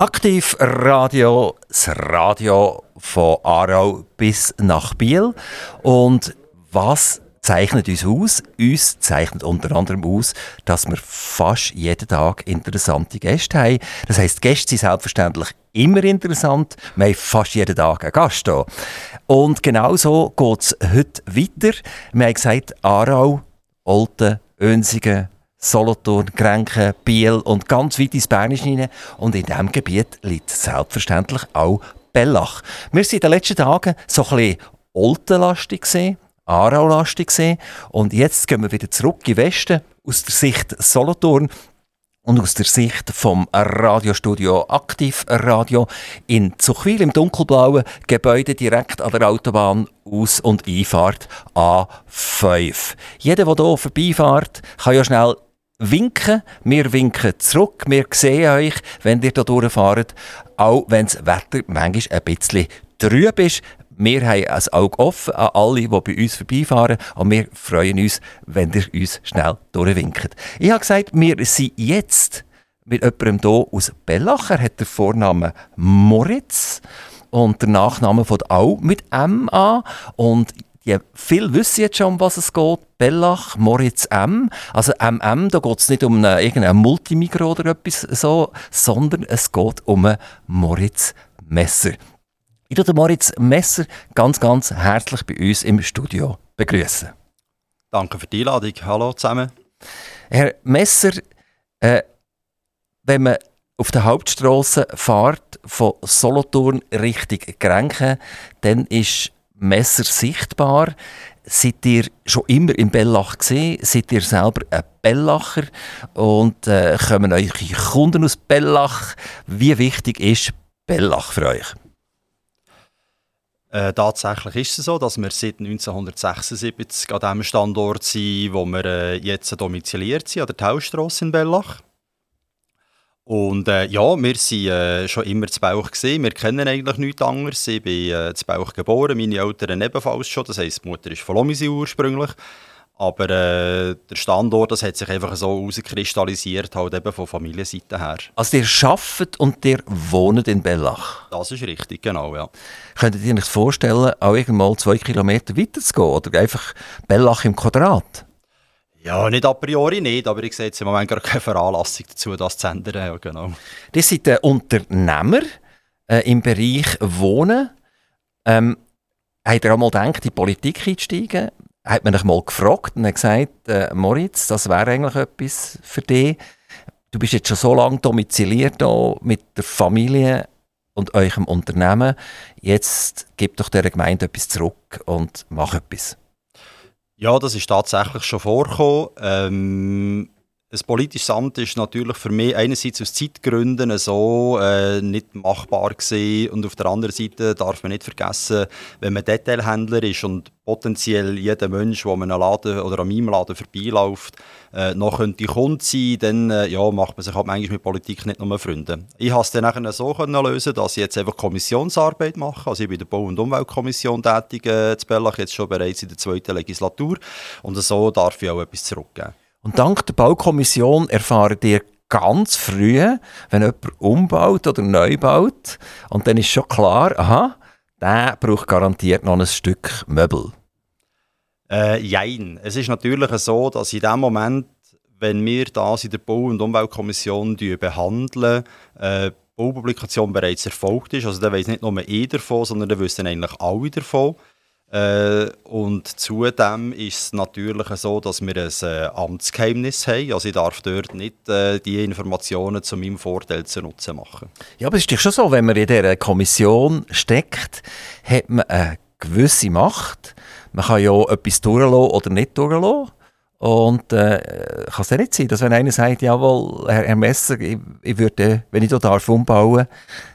Aktiv Radio, das Radio von Aarau bis nach Biel. Und was zeichnet uns aus? Uns zeichnet unter anderem aus, dass wir fast jeden Tag interessante Gäste haben. Das heisst, Gäste sind selbstverständlich immer interessant. Wir haben fast jeden Tag einen Gast hier. Und genau so geht es heute weiter. Wir haben gesagt, Aarau, Olten, Önsigen, Solothurn, Grenken, Biel und ganz weit ins Bernische hinein. Und in diesem Gebiet liegt selbstverständlich auch Bellach. Wir waren in den letzten Tagen so ein bisschen Oltenlastig gesehen, Aarau-lastig. Und jetzt gehen wir wieder zurück in den Westen aus der Sicht Solothurn und aus der Sicht vom Radiostudio Aktiv Radio in Zuchwil im dunkelblauen Gebäude direkt an der Autobahn Aus- und Einfahrt A5. Jeder, der hier vorbeifährt, kann ja schnell winken. Wir winken zurück. Wir sehen euch, wenn ihr hier durchfahrt. Auch wenn das Wetter manchmal ein bisschen trüb ist. Wir haben ein Auge offen an alle, die bei uns vorbeifahren. Und wir freuen uns, wenn ihr uns schnell durchwinkt. Ich habe gesagt, wir sind jetzt mit jemandem hier aus Bellach. Er hat den Vornamen Moritz und der Nachname von auch mit M an. Und die viel wissen jetzt schon, um was es geht. Bellach, Moritz M. Also MM, da geht es nicht um eine, irgendein Multimikro oder etwas so, sondern es geht um einen Moritz Messer. Ich tue Moritz Messer ganz, ganz herzlich bei uns im Studio begrüßen. Danke für die Einladung. Hallo zusammen. Herr Messer, äh, wenn man auf der Hauptstraße fährt von Solothurn Richtung Grenken, dann ist Messer sichtbar. Seid ihr schon immer im Bellach gesehen? Seid ihr selber ein Bellacher? Und äh, kommen eure Kunden aus Bellach? Wie wichtig ist Bellach für euch? Äh, tatsächlich ist es so, dass wir seit 1976 an dem Standort sind, wo wir äh, jetzt domiziliert sind, an der Taustrasse in Bellach. Und äh, ja, wir waren äh, schon immer zu Bauch. Gewesen. Wir kennen eigentlich nichts anderes. Ich bin äh, zu Bauch geboren, meine Eltern ebenfalls schon. Das heisst, die Mutter ist von Lomisi ursprünglich. Aber äh, der Standort das hat sich einfach so herauskristallisiert, halt eben von Familienseite her. Also ihr arbeitet und ihr wohnt in Bellach? Das ist richtig, genau, ja. Könntet ihr euch vorstellen, auch irgendwann zwei Kilometer weiter zu gehen? Oder einfach Bellach im Quadrat? Ja, nicht a priori nicht, aber ich sehe jetzt im Moment gar keine Veranlassung dazu, das zu ändern. Ja, genau. Ihr seid ein Unternehmer äh, im Bereich Wohnen. Ähm, habt ihr auch mal gedacht, in die Politik einzusteigen? Hat man euch mal gefragt und hat gesagt, äh, Moritz, das wäre eigentlich etwas für dich. Du bist jetzt schon so lange domiziliert hier mit der Familie und eurem Unternehmen. Jetzt gib doch der Gemeinde etwas zurück und mach etwas. Ja, das ist tatsächlich schon vorgekommen. Ähm, ein politisches Amt ist natürlich für mich einerseits aus Zeitgründen so äh, nicht machbar gewesen und auf der anderen Seite darf man nicht vergessen, wenn man Detailhändler ist und potenziell jeder Mensch, der an einem Laden oder an meinem Laden vorbeiläuft, äh, noch könnte Kunde sein, dann äh, ja, macht man sich halt manchmal mit Politik nicht nur Freunde. Ich habe es dann so können lösen, dass ich jetzt einfach Kommissionsarbeit mache. Also ich bin in der Bau- und Umweltkommission tätig äh, in Bellach, jetzt schon bereits in der zweiten Legislatur und so darf ich auch etwas zurückgeben. Und dank der Baukommission erfahren ihr ganz früh, wenn jemand umbaut oder neu baut. Und dann ist schon klar, aha, der braucht garantiert noch ein Stück Möbel. Äh, jein. Es ist natürlich so, dass in dem Moment, wenn wir das in der Bau- und Umweltkommission behandeln, äh, Baupublikation bereits erfolgt ist. Also da weiss nicht nur ich davon, sondern da wissen eigentlich alle davon. Äh, und zudem ist es natürlich so, dass wir ein äh, Amtsgeheimnis haben. Also ich darf dort nicht äh, die Informationen zu meinem Vorteil zu nutzen machen. Ja, aber es ist doch schon so, wenn man in dieser Kommission steckt, hat man eine gewisse Macht. Man kann ja etwas durchlassen oder nicht durchlassen. Und äh, kann es ja nicht sein, dass wenn einer sagt, jawohl, Herr, Herr Messer, ich, ich würde, wenn ich hier darf umbauen,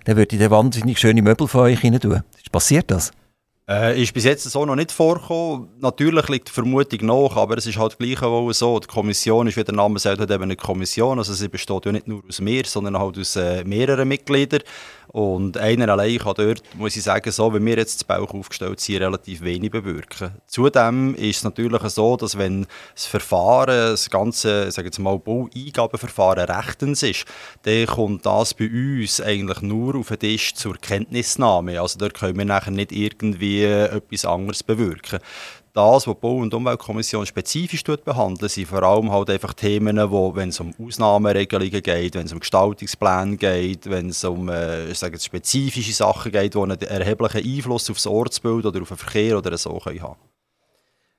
dann würde ich da wahnsinnig schöne Möbel von euch rein tun. Passiert das? Äh, ist bis jetzt so noch nicht vorgekommen. Natürlich liegt die Vermutung nach, aber es ist halt gleich auch so. Die Kommission ist, wie der Name sagt, halt eben eine Kommission. Also sie besteht ja nicht nur aus mir, sondern halt aus äh, mehreren Mitgliedern. Und einer allein kann dort, muss ich sagen, so wie wir jetzt das Bauch aufgestellt sind, relativ wenig bewirken. Zudem ist es natürlich so, dass wenn das Verfahren, das ganze, sagen jetzt mal, Baueingabenverfahren rechtens ist, dann kommt das bei uns eigentlich nur auf den Tisch zur Kenntnisnahme. Also dort können wir nachher nicht irgendwie etwas anderes bewirken. Das, was die Bau- und Umweltkommission spezifisch behandelt, sind vor allem halt einfach Themen, wo, wenn es um Ausnahmeregelungen geht, wenn es um Gestaltungspläne geht, wenn es um äh, sage spezifische Sachen geht, die einen erheblichen Einfluss auf das Ortsbild oder auf den Verkehr oder so können haben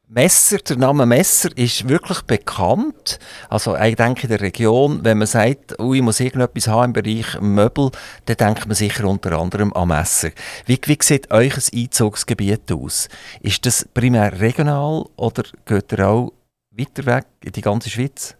Messer, der Name Messer ist wirklich bekannt. Also ich denke in der Region, wenn man sagt, oh, ich muss irgendetwas haben im Bereich Möbel, dann denkt man sicher unter anderem an Messer. Wie, wie sieht ein Einzugsgebiet aus? Ist das primär regional oder geht ihr auch weiter weg in die ganze Schweiz?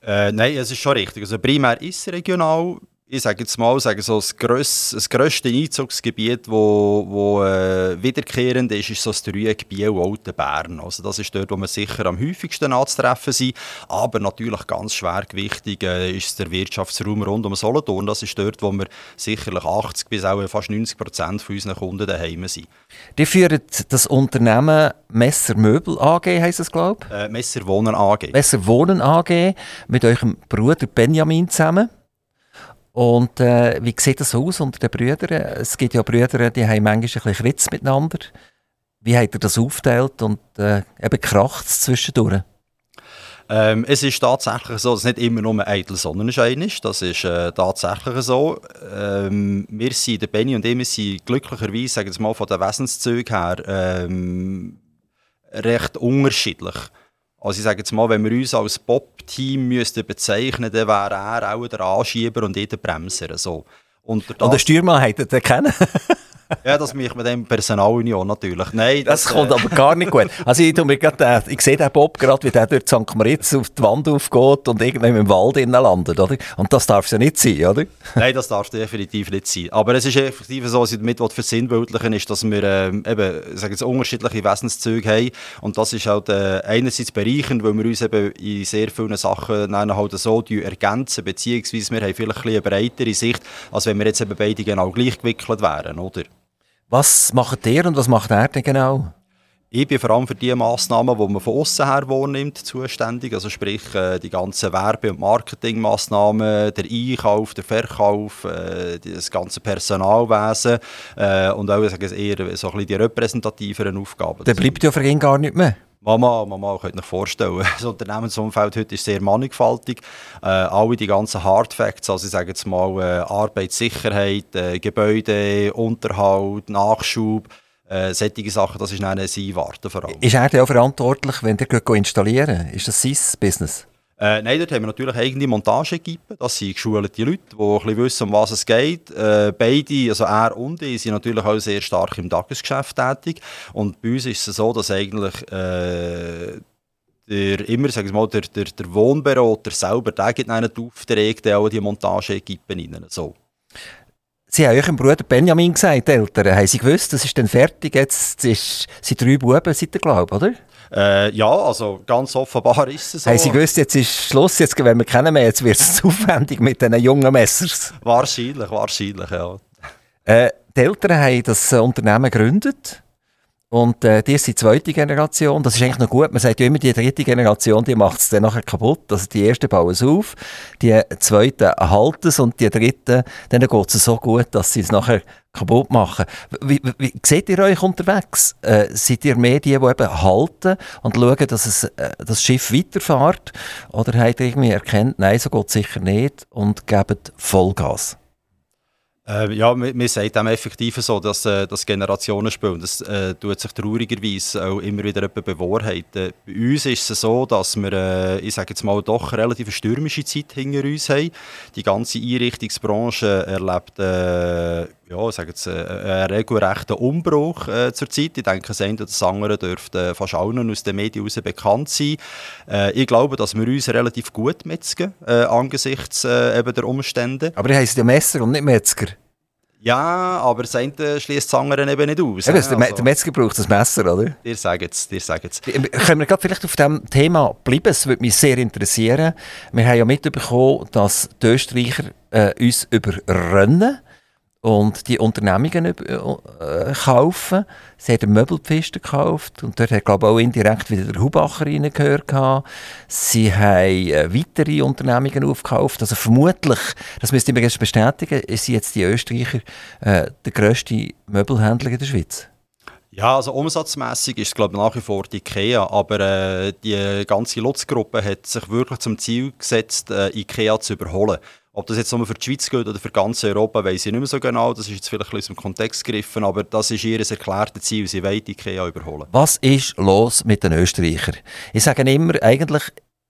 Äh, nein, es ist schon richtig. Also primär ist es regional ich sage jetzt mal, sage so das, grösste, das grösste Einzugsgebiet, das wo, wo äh, wiederkehrend ist, ist so das Dreieck Biel-Alten-Bern. Also das ist dort, wo wir sicher am häufigsten anzutreffen sind. Aber natürlich ganz schwergewichtig äh, ist der Wirtschaftsraum rund um Solothurn. Das ist dort, wo wir sicherlich 80 bis auch fast 90 Prozent von unseren Kunden daheim sind. Die führen das Unternehmen Messer Möbel AG, heisst es, glaube ich? Äh, Messer Wohnen AG. Messer Wohnen AG mit eurem Bruder Benjamin zusammen. Und äh, wie sieht das aus unter den Brüdern? Es gibt ja Brüder, die haben manchmal ein bisschen Ritz miteinander. Wie hat er das aufgeteilt und äh, eben kracht es zwischendurch? Ähm, es ist tatsächlich so, dass nicht immer nur ein eitel Sonnenschein ist. Das ist äh, tatsächlich so. Ähm, wir sind, der Benny und ich, sind glücklicherweise, sagen wir mal, von den Wesenszügen her ähm, recht unterschiedlich. Also ich sage jetzt mal, wenn wir uns als Pop-Team bezeichnen dann wäre er auch der Anschieber und ich der Bremser. So. Und, und der Steuermann hätte den kennen? Ja, das mich mit dem Personalunion natürlich. Nein, das, das kommt äh, aber gar nicht gut. Also ich, mir grad, äh, ich sehe den Bob gerade, wie der durch St. Moritz auf die Wand aufgeht und irgendwann im Wald landet, oder? Und das darf es ja nicht sein, oder? Nein, das darf definitiv nicht sein. Aber es ist effektiv so, was ich damit versinnbildlichen ist, dass wir ähm, eben, sagen jetzt, unterschiedliche Wesenszüge haben und das ist halt äh, einerseits bereichend, weil wir uns eben in sehr vielen Sachen halt so ergänzen, beziehungsweise wir haben vielleicht ein eine breitere Sicht, als wenn wir jetzt eben beide genau gleich gewickelt wären, oder? Was macht ihr und was macht er denn genau? Ich bin vor allem für die Massnahmen, die man von außen her wahrnimmt, zuständig. Also sprich äh, die ganzen Werbe- und Marketingmaßnahmen, der Einkauf, der Verkauf, äh, das ganze Personalwesen äh, und auch sage ich, eher so ein bisschen die repräsentativeren Aufgaben. Der bleibt ja für ihn gar nicht mehr. Mama, Mama, könnt euch vorstellen, das Unternehmensumfeld heute ist sehr mannigfaltig. Äh, alle die ganzen Hard Facts, also ich sage jetzt mal äh, Arbeitssicherheit, äh, Gebäude, Unterhalt, Nachschub, äh, solche Sachen, das ist dann sein Warten vor allem. Ist er auch verantwortlich, wenn ihr installieren Ist das sein Business? Äh, nein, dort haben wir natürlich eigene Montageequipe. Das sind geschulte Leute, die ein bisschen wissen, um was es geht. Äh, beide, also er und ich, sind natürlich auch sehr stark im Tagesgeschäft tätig. Und bei uns ist es so, dass eigentlich äh, der, immer, sag ich mal, der, der, der Wohnberater selber, der gibt einen Aufträge, auch die Montageequipe rein. So. Sie haben eurem Bruder Benjamin gesagt, Eltern, haben Sie gewusst, das ist dann fertig, jetzt ist, sind drei Buben, seid ihr, glaube oder? Äh, ja, also ganz offenbar ist es so. Haben Sie gewusst, jetzt ist Schluss, jetzt wenn wir kennen mehr, jetzt wird es zu aufwendig mit diesen jungen Messers? Wahrscheinlich, wahrscheinlich, ja. Äh, die Eltern haben das Unternehmen gegründet und äh, die ist die zweite Generation. Das ist eigentlich noch gut. Man sagt ja immer, die dritte Generation, die macht es dann nachher kaputt. Also die erste bauen es auf, die zweite halten es und die dritte, denen geht es so gut, dass sie es nachher kaputt machen. Wie, wie, wie seht ihr euch unterwegs? Äh, seid ihr mehr die, die eben halten und schauen, dass es, äh, das Schiff weiterfährt? Oder habt ihr irgendwie erkennt, nein, so geht es sicher nicht und gebt Vollgas? Äh, ja, man, sagt dem effektiv so, dass äh, das Generationenspiel, das äh, tut sich traurigerweise auch immer wieder bewahrheiten. Bei uns ist es so, dass wir, äh, ich sage jetzt mal, doch eine relativ stürmische Zeit hinter uns haben. Die ganze Einrichtungsbranche erlebt äh, ja, sage jetzt, äh, einen regelrechten Umbruch äh, zur Zeit. Ich denke, das eine oder das andere dürfte fast allen aus den Medien heraus bekannt sein. Äh, ich glaube, dass wir uns relativ gut metzgen, äh, angesichts äh, eben der Umstände. Aber die heißen ja Messer und nicht Metzger. Ja, aber das eine schließt das andere eben nicht aus. Eben, also. Der Metzger braucht das Messer, oder? Dir sagen es, dir sagen es. Können wir gerade vielleicht auf diesem Thema bleiben? Es würde mich sehr interessieren. Wir haben ja mitbekommen, dass die Österreicher äh, uns überrennen und die Unternehmungen äh, kaufen. Sie haben Möbelpfisten gekauft und dort hat glaube ich auch indirekt wieder der Hubacher reingehört. Sie haben äh, weitere Unternehmungen aufgekauft. Also vermutlich, das müsste ich mir bestätigen, sind jetzt die Österreicher äh, der grösste Möbelhändler in der Schweiz. Ja, also umsatzmässig ist es glaube ich nach wie vor die IKEA, aber äh, die ganze Lutz-Gruppe hat sich wirklich zum Ziel gesetzt, äh, IKEA zu überholen. Ob das jetzt nur für die Schweiz gilt oder für ganz Europa, weiß ich nicht mehr so genau. Das ist jetzt vielleicht aus dem Kontext gegriffen, aber das ist ihr erklärtes Ziel. Sie wollen IKEA überholen. Was ist los mit den Österreichern? Ich sage immer, eigentlich,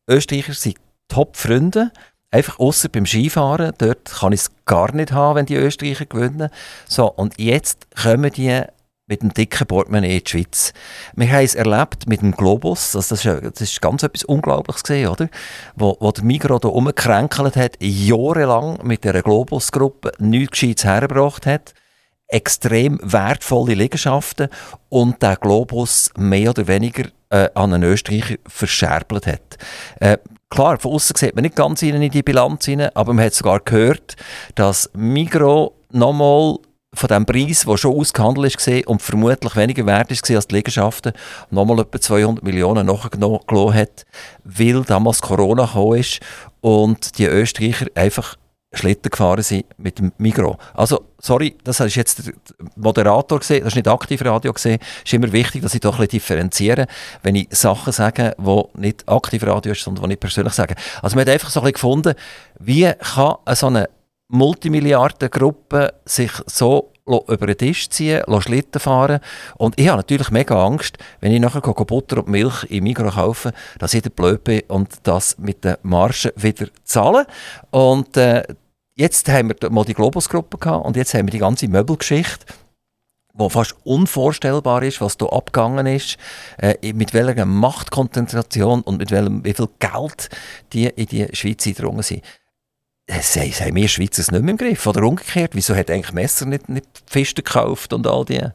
Österreicher sind Top-Freunde. Einfach außer beim Skifahren, dort kann ich es gar nicht haben, wenn die Österreicher gewinnen. So, und jetzt kommen die mit dem dicken Portemonnaie in die Schweiz. Wir haben es erlebt mit dem Globus, das, ist, ganz etwas Unglaubliches gesehen, oder? Wo, wo der Migros da rumgekränkelt hat, jahrelang mit dieser Globus-Gruppe nichts Gescheites hergebracht hat, extrem wertvolle Liegenschaften und der Globus mehr oder weniger äh, an einen Österreicher verscherbelt hat. Äh, Klar, von außen sieht man nicht ganz in die Bilanz rein, aber man hat sogar gehört, dass Migros nochmal von dem Preis, der schon ausgehandelt war und vermutlich weniger wert war als die Liegenschaften, nochmal etwa 200 Millionen nachgelassen hat, weil damals Corona gekommen ist und die Österreicher einfach Schlitten gefahren sind mit dem Migros. Also, sorry, das ist jetzt der Moderator gesehen, das ist nicht Aktivradio. Es ist immer wichtig, dass ich doch ein bisschen differenziere, wenn ich Sachen sage, die nicht Aktivradio ist, sondern die ich persönlich sage. Also, man hat einfach so ein bisschen gefunden, wie kann so eine Multimilliardengruppe sich so über den Tisch ziehen, Schlitten fahren. Und ich habe natürlich mega Angst, wenn ich nachher Butter und Milch im Mikro kaufe, dass ich blöd bin und das mit den Margen wieder zahle. Und äh, jetzt haben wir mal die Globus-Gruppe gehabt und jetzt haben wir die ganze Möbelgeschichte wo fast unvorstellbar ist, was da abgegangen ist, äh, mit welcher Machtkonzentration und mit welchem, wie viel Geld die in die Schweiz eingedrungen sind haben, haben wir Schweizer es nicht mehr im Griff? Oder umgekehrt, wieso hat eigentlich Messer nicht, nicht Pfisten gekauft und all die?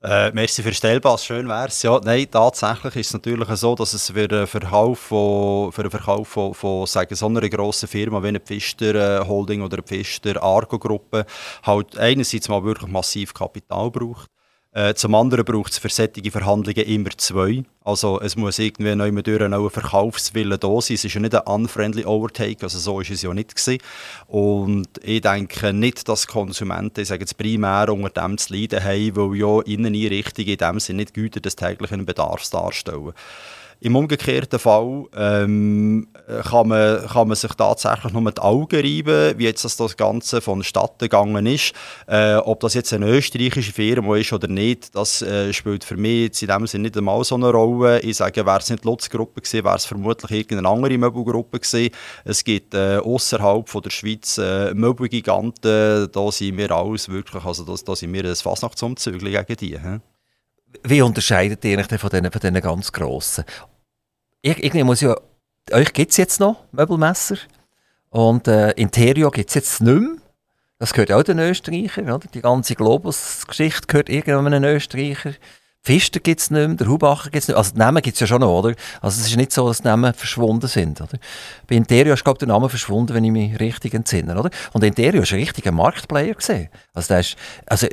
Äh, merci für Stellpass, schön wär's. Ja, nein, tatsächlich ist es natürlich so, dass es für einen Verkauf von, für einen Verkauf von, von sagen, so einer grossen Firma wie eine Pfister äh, Holding oder eine Pfister Argo Gruppe halt einerseits mal wirklich massiv Kapital braucht. Äh, zum anderen braucht es für solche Verhandlungen immer zwei. Also es muss irgendwie neu durch ein Verkaufswille da sein. Es ist ja nicht ein unfriendly Overtake, also so ist es ja nicht gewesen. Und ich denke nicht, dass Konsumenten, ich sage jetzt primär unter dem zu leiden haben, weil ja Inneneinrichtungen in dem Sinne nicht Güter des täglichen Bedarfs darstellen. Im umgekehrten Fall ähm, kann, man, kann man sich tatsächlich nur die Augen reiben, wie jetzt das, das Ganze vonstatten gegangen ist. Äh, ob das jetzt eine österreichische Firma ist oder nicht, das äh, spielt für mich jetzt in dem Sinne nicht einmal so eine Rolle. Ich sage, wäre es nicht die Lutz-Gruppe gewesen, wäre es vermutlich irgendeine andere Möbelgruppe gewesen. Es gibt äh, außerhalb der Schweiz äh, Möbelgiganten, da sind wir alles wirklich, also da, da sind wir ein Fasnachtsumzügel gegen die. He? Wie unterscheidet ihr euch von diesen, von ganz Grossen? Ich, irgendwie muss ja, euch gibt es jetzt noch Möbelmesser und äh, Interio gibt es jetzt nicht mehr. Das gehört auch den Österreichern, oder? Die ganze Globus-Geschichte gehört irgendeinem Österreicher. Pfister gibt es nicht mehr, der Hubacher gibt es nicht mehr. Also die Namen gibt es ja schon noch, oder? Also es ist nicht so, dass die Namen verschwunden sind, oder? Bei Interio ist, glaube der Name verschwunden, wenn ich mich richtig entsinne, oder? Und Interio ist ein richtiger Marktplayer gesehen. Also der ist, also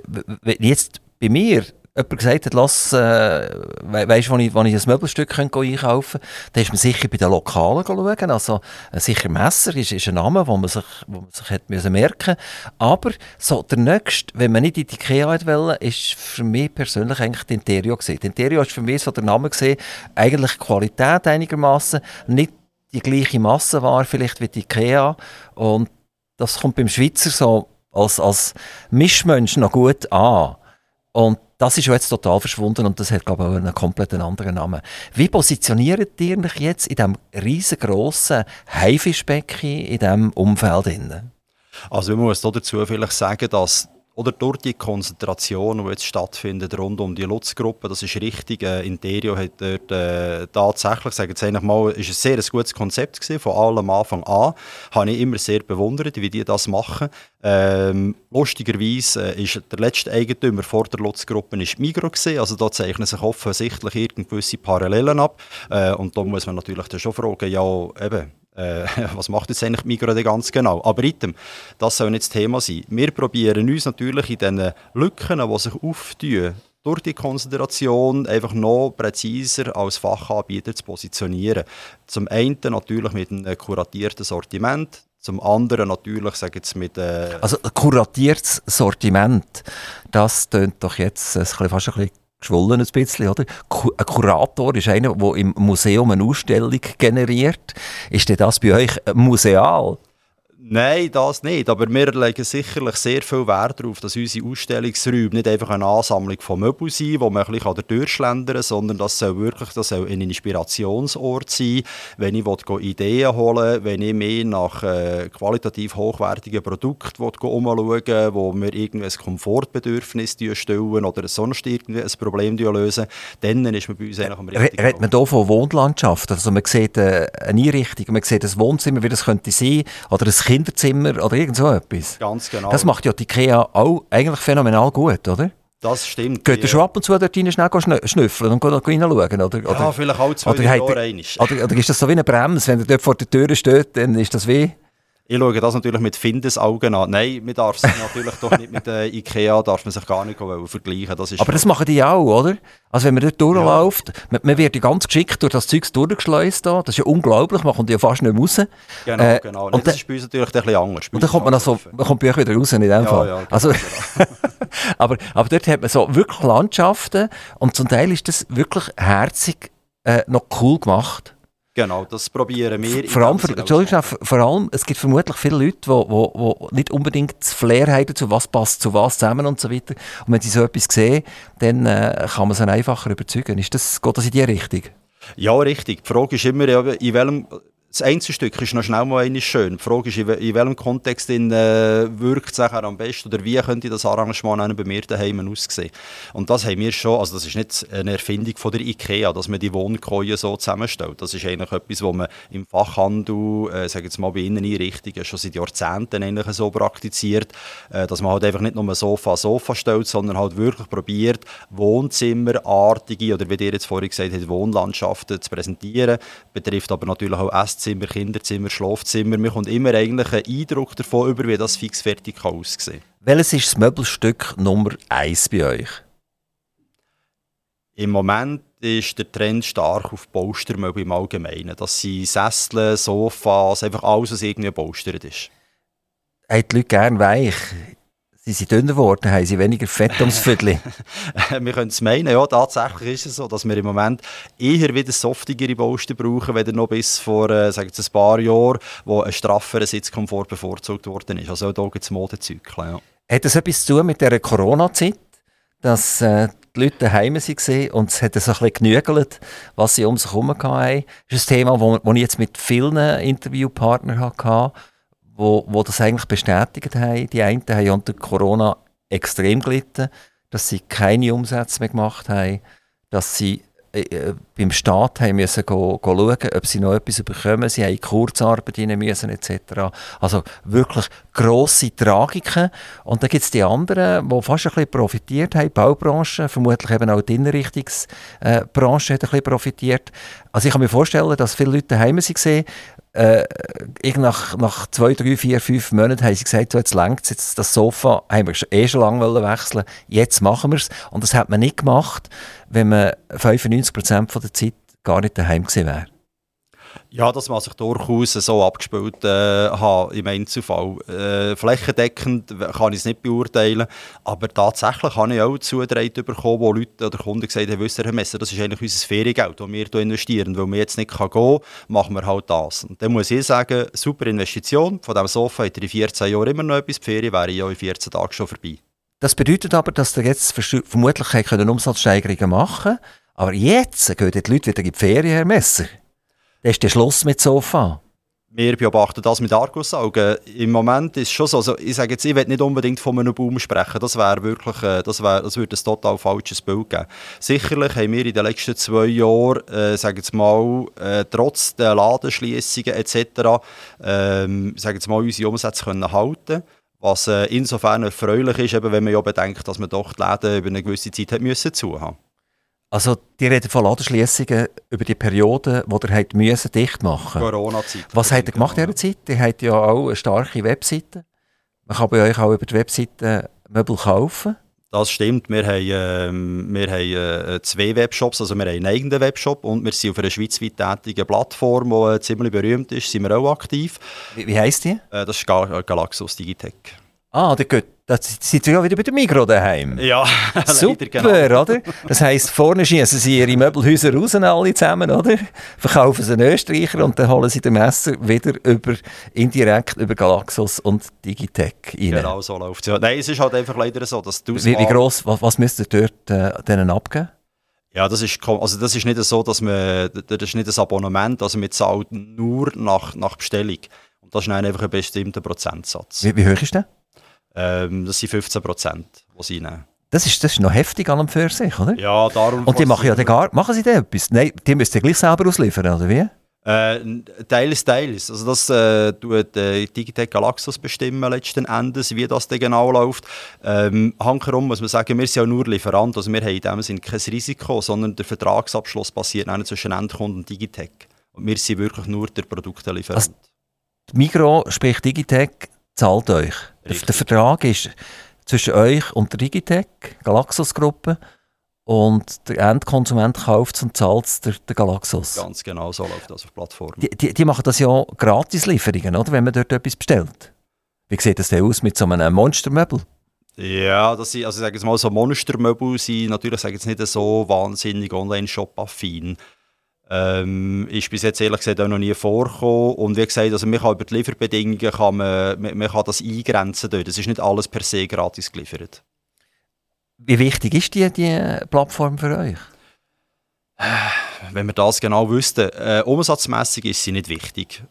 jetzt bei mir jemand gesagt hat, lass, äh, we weißt wo ich, wo ich ein Möbelstück könnte einkaufen könnte, dann ist man sicher bei den Lokalen schauen. Also, ein sicher Messer ist, ist ein Name, wo man sich, wo man sich hat müssen merken Aber so der nächste, wenn man nicht in die Ikea wollte, ist für mich persönlich eigentlich die Interio gesehen. Die Interio ist für mich so der Name gesehen, eigentlich Qualität einigermaßen, nicht die gleiche Masse war vielleicht wie die Ikea und das kommt beim Schweizer so als, als Mischmensch noch gut an. Und das ist jetzt total verschwunden und das hat, glaube ich, auch einen komplett anderen Namen. Wie positioniert ihr euch jetzt in diesem riesengroßen Haifischbecken in diesem Umfeld? Also ich muss dazu vielleicht sagen, dass oder durch die Konzentration, die jetzt stattfindet rund um die Lutz-Gruppe, das ist richtig. Äh, Interio hat dort äh, tatsächlich, sagen eigentlich mal, ist ein sehr gutes Konzept gewesen, von allem Anfang an. Habe ich immer sehr bewundert, wie die das machen. Ähm, lustigerweise äh, ist der letzte Eigentümer vor der Lutz-Gruppe Migro gewesen, also da zeichnen sich offensichtlich irgendwelche Parallelen ab. Äh, und da muss man natürlich dann schon fragen, ja eben, äh, was macht jetzt eigentlich Migros ganz genau? Aber item, das soll nicht das Thema sein. Wir probieren uns natürlich in diesen Lücken, die sich auftun, durch die Konzentration einfach noch präziser als Fachanbieter zu positionieren. Zum einen natürlich mit einem kuratierten Sortiment, zum anderen natürlich, sage jetzt mit... Äh also kuratiertes Sortiment, das tönt doch jetzt fast ein bisschen geschwollen ein bisschen, oder? Ein Kurator ist einer, der im Museum eine Ausstellung generiert. Ist denn das bei euch museal? Nein, das nicht. Aber wir legen sicherlich sehr viel Wert darauf, dass unsere Ausstellungsräume nicht einfach eine Ansammlung von Möbeln sind, wo man ein bisschen durchschlendern kann, sondern das soll wirklich das soll ein Inspirationsort sein. Wenn ich Ideen holen will, wenn ich mehr nach äh, qualitativ hochwertigen Produkten umschauen will, wo wir irgendwie ein Komfortbedürfnis stellen oder sonst irgendwie ein Problem lösen, dann ist man bei uns eigentlich am richtigen Redet man hier von Wohnlandschaft? Also man sieht äh, eine Einrichtung, man sieht ein Wohnzimmer, wie das könnte sein, oder ein Kind Kinderzimmer oder irgend so etwas. Ganz genau. Das macht ja die IKEA auch eigentlich phänomenal gut, oder? Das stimmt. Geht ihr schon ab und zu dort rein schnell schnüffeln und reinschauen? Oder, oder, ja, vielleicht auch zwei oder Jahre oder, oder ist das so wie eine Bremse? Wenn ihr dort vor der Tür steht, dann ist das wie... Ich schaue das natürlich mit Findesaugen an. Nein, man darf sich natürlich doch nicht mit der IKEA darf man sich gar nicht vergleichen. Das Aber das machen die auch, oder? Also wenn man dort durchläuft, ja. man, man, wird ja ganz geschickt durch das Zeug durchgeschleust. Da. Das ist ja unglaublich, man kommt ja fast nicht raus. Genau, äh, genau. Und das ist bei uns natürlich ein bisschen anders. Und dann kommt man, also, man kommt bei euch wieder raus in dem ja, Fall. Ja, genau, also, genau. aber, aber dort hat man so wirklich Landschaften und zum Teil ist das wirklich herzig äh, noch cool gemacht. Genau, das probieren wir. Vor allem, Entschuldigung, vor allem, es gibt vermutlich viele Leute, die, die, die nicht unbedingt das Flair haben, zu was passt zu was zusammen und so weiter. Und wenn sie so etwas sehen, dann äh, kann man sie einfacher überzeugen. Ist das, geht das in die Richtung? Ja, richtig. Die Frage ist immer, in welchem das Einzelstück ist noch schnell mal eine schön. Die Frage ist, in, welchem Kontext in, äh, wirkt es am besten oder wie könnte das Arrangement bei mir daheim aussehen. Und das haben wir schon, also das ist nicht eine Erfindung von der IKEA, dass man die Wohnkojen so zusammenstellt. Das ist eigentlich etwas, was man im Fachhandel, äh, jetzt mal bei Inneneinrichtungen, schon seit Jahrzehnten eigentlich so praktiziert, äh, dass man halt einfach nicht nur Sofa Sofa stellt, sondern halt wirklich probiert, Wohnzimmerartige oder wie ihr jetzt vorhin gesagt habt, Wohnlandschaften zu präsentieren. Betrifft aber natürlich auch Esszimmer Esszimmer, Kinderzimmer, Schlafzimmer. Man kommt immer eigentlich einen Eindruck davon über, wie das fixfertig aussehen kann. Welches ist das Möbelstück Nummer 1 bei euch? Im Moment ist der Trend stark auf Polstermöbel im Allgemeinen. Das sind Sessel, Sofas, einfach alles, was irgendwie polstert ist. Haben die Leute gerne weich? Sie sind dünner geworden, haben sie weniger Fett ums Viertel? wir können es meinen, ja, tatsächlich ist es so, dass wir im Moment eher wieder softigere Bausten brauchen, weder noch bis vor äh, sagen ein paar Jahren, wo ein strafferer Sitzkomfort bevorzugt worden ist. Also da gibt es Modezyklen. Ja. Hat das etwas zu tun mit dieser Corona-Zeit, dass äh, die Leute daheim waren und es hat so ein bisschen genügelt, was sie um sich herum hatten? Das ist ein Thema, das ich jetzt mit vielen Interviewpartnern hatte wo, wo das eigentlich bestätigt haben. Die einen haben unter Corona extrem gelitten, dass sie keine Umsätze mehr gemacht haben, dass sie äh, äh beim Staat haben müssen go, go schauen, ob sie noch etwas bekommen. Sie haben Kurzarbeit rein müssen etc. Also wirklich grosse Tragiken. Und dann gibt es die anderen, die fast ein bisschen profitiert haben. Die Baubranche, vermutlich eben auch die Innenrichtungsbranche hat ein bisschen profitiert. Also ich kann mir vorstellen, dass viele Leute daheim waren, äh, nach, nach zwei, drei, vier, fünf Monaten haben sie gesagt, so, jetzt längt jetzt das Sofa, haben wir eh schon lange wechseln jetzt machen wir es. Und das hat man nicht gemacht, wenn man 95% von der Zeit gar nicht daheim gewesen wäre. Ja, das mag sich durchaus so abgespielt äh, haben im Einzelfall. Äh, flächendeckend kann ich es nicht beurteilen, aber tatsächlich habe ich auch zugetragen bekommen, wo Leute oder Kunden gesagt haben, wisst Herr Messer, das ist eigentlich unser Feriengeld, das wir hier investieren, weil wir jetzt nicht gehen kann, machen wir halt das. Und dann muss ich sagen, super Investition, von diesem Sofa hat er in 14 Jahren immer noch etwas, die Ferien wäre ja in 14 Tagen schon vorbei. Das bedeutet aber, dass ihr jetzt vermutlich können Umsatzsteigerungen machen können, aber jetzt gehen die Leute wieder in die Ferien, Herr Messer. Das ist der Schluss mit Sofa. wir beobachten das mit Argusaugen. Im Moment ist es schon so, also ich sage jetzt, ich will nicht unbedingt von einem Boom sprechen, das wäre wirklich, äh, das, wär, das würde ein total falsches Bild geben. Sicherlich haben wir in den letzten zwei Jahren, äh, sage jetzt mal, äh, trotz der Ladenschließungen etc., ähm, sage jetzt mal, unsere Umsätze können halten was äh, insofern erfreulich ist, eben, wenn man ja bedenkt, dass man doch die Läden über eine gewisse Zeit hat müssen zu haben. Also, die reden von Ladenschliessungen über die Periode, wo ihr habt müssen dicht machen Corona-Zeit. Was habt ihr gemacht in dieser Zeit? Ihr habt ja auch eine starke Webseite. Man kann bei euch auch über die Webseite Möbel kaufen. Das stimmt. Wir haben, ähm, wir haben äh, zwei Webshops. Also wir haben einen eigenen Webshop und wir sind auf einer schweizweit tätigen Plattform, die äh, ziemlich berühmt ist, sind wir auch aktiv. Wie, wie heisst die? Äh, das ist Gal Galaxus Digitech. Ah, der geht da sind ja wieder bei der Migro daheim. Ja, super, genau. oder? Das heisst, vorne schießen sie ihre Möbelhäuser raus, alle zusammen, oder? Verkaufen sie einen Österreicher und dann holen sie den Messer wieder über, indirekt über Galaxos und Digitech rein. Genau, so läuft es. Ja. Nein, es ist halt einfach leider so, dass du Wie, wie gross, was, was müsst ihr dort äh, denen abgeben? Ja, das ist, also das ist nicht so, dass man, das ist nicht ein Abonnement, also man zahlt nur nach, nach Bestellung. Und das ist einfach ein bestimmter Prozentsatz. Wie, wie hoch ist der? Ähm, das sind 15 Prozent, die sie nehmen. Das ist, das ist noch heftig an und für sich, oder? Ja, darum... Und die machen ja gar... Machen sie da etwas? Nein, die müssen gleich selber ausliefern, oder wie? Äh, teils, teils. Also das äh, tut äh, Digitec Galaxus bestimmen letzten Endes, wie das denn genau läuft. Ähm, Hankerum muss man sagen, wir sind ja nur Lieferant, also wir haben in dem Sinne kein Risiko, sondern der Vertragsabschluss passiert nicht zwischen Endkunden und Digitec. Und wir sind wirklich nur der Produktelieferant. Also, Migro, sprich Digitec, zahlt euch. Richtig. Der Vertrag ist zwischen euch und der Digitec, Galaxos-Gruppe, und der Endkonsument kauft es und zahlt es der, der Galaxos. Ganz genau, so läuft das auf Plattformen. Die, die, die machen das ja Gratis-Lieferungen, oder? Wenn man dort etwas bestellt. Wie sieht das denn aus mit so einem Monstermöbel? Ja, das sind, also ich sage jetzt mal, so Monstermöbel sind natürlich sage jetzt nicht so wahnsinnig Online-Shop-affin. Ähm, ist bis jetzt ehrlich gesagt auch noch nie vorgekommen. Und wie gesagt, also man kann über die Lieferbedingungen kann man, man, man kann das eingrenzen dort. Das ist nicht alles per se gratis geliefert. Wie wichtig ist die, die Plattform für euch? Wenn wir das genau wüssten. Äh, umsatzmässig ist sie nicht wichtig.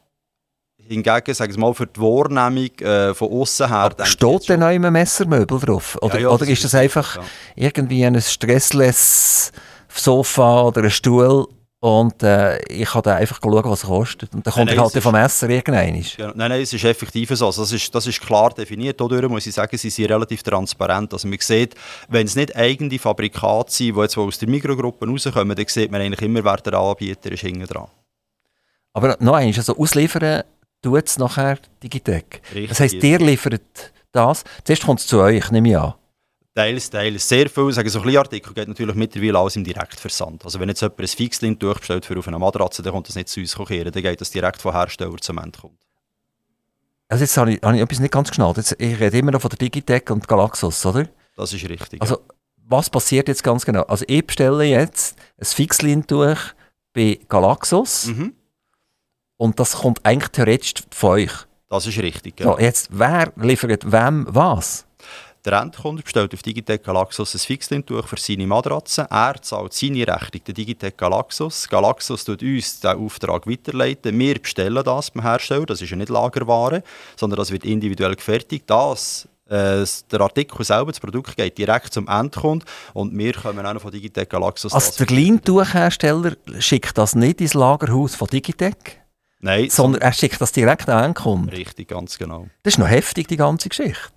Hingegen, sagen wir mal, für die Wahrnehmung äh, von außen her. Aber steht denn noch immer Messermöbel drauf? Oder, ja, ja, oder ist das einfach ja. irgendwie ein stressless Sofa oder ein Stuhl, und äh, ich habe einfach schauen, was es kostet. Und dann kommt nein, nein, halt vom Messer irgendein. Ja, nein, nein, es ist effektiv so. Also das, ist, das ist klar definiert. Dadurch muss ich sagen, sie sind relativ transparent. Also man sieht, wenn es nicht eigene Fabrikate sind, die jetzt aus der Mikrogruppe rauskommen, dann sieht man eigentlich immer, wer der Anbieter ist hinten dran. Aber noch eins, also ausliefern tut es nachher Digitec. Richtig. Das heisst, ihr liefert das. Zuerst kommt es zu euch, nehme ich an. Teils, teils. Sehr viel, sagen so Artikel geht natürlich mittlerweile alles im Direktversand. Also wenn jetzt jemand ein Fixlink durchbestellt für auf einer Matratze, dann kommt das nicht zu uns kehren, dann geht das direkt vom Hersteller zum Endkunden. Also jetzt habe ich, habe ich etwas nicht ganz geschnallt. Jetzt, ich rede immer noch von der Digitec und Galaxos, oder? Das ist richtig. Also ja. was passiert jetzt ganz genau? Also ich bestelle jetzt ein Fixlink durch bei Galaxos mhm. und das kommt eigentlich theoretisch von euch. Das ist richtig, ja. So, jetzt, wer liefert wem was? Der Endkunde bestellt auf Digitec Galaxus ein Fixlink-Tuch für seine Matratze. Er zahlt seine Rechnung, der Digitec Galaxus. Galaxus tut uns den Auftrag weiterleiten. Wir bestellen das beim Hersteller. Das ist ja nicht Lagerware, sondern das wird individuell gefertigt. Das äh, der Artikel selber, das Produkt geht direkt zum Endkunden und wir kommen auch von Digitec Galaxus. Also der Kleintuchhersteller schickt das nicht ins Lagerhaus von Digitec? Nein. Sondern er schickt das direkt an den Endkunden? Richtig, ganz genau. Das ist noch heftig, die ganze Geschichte.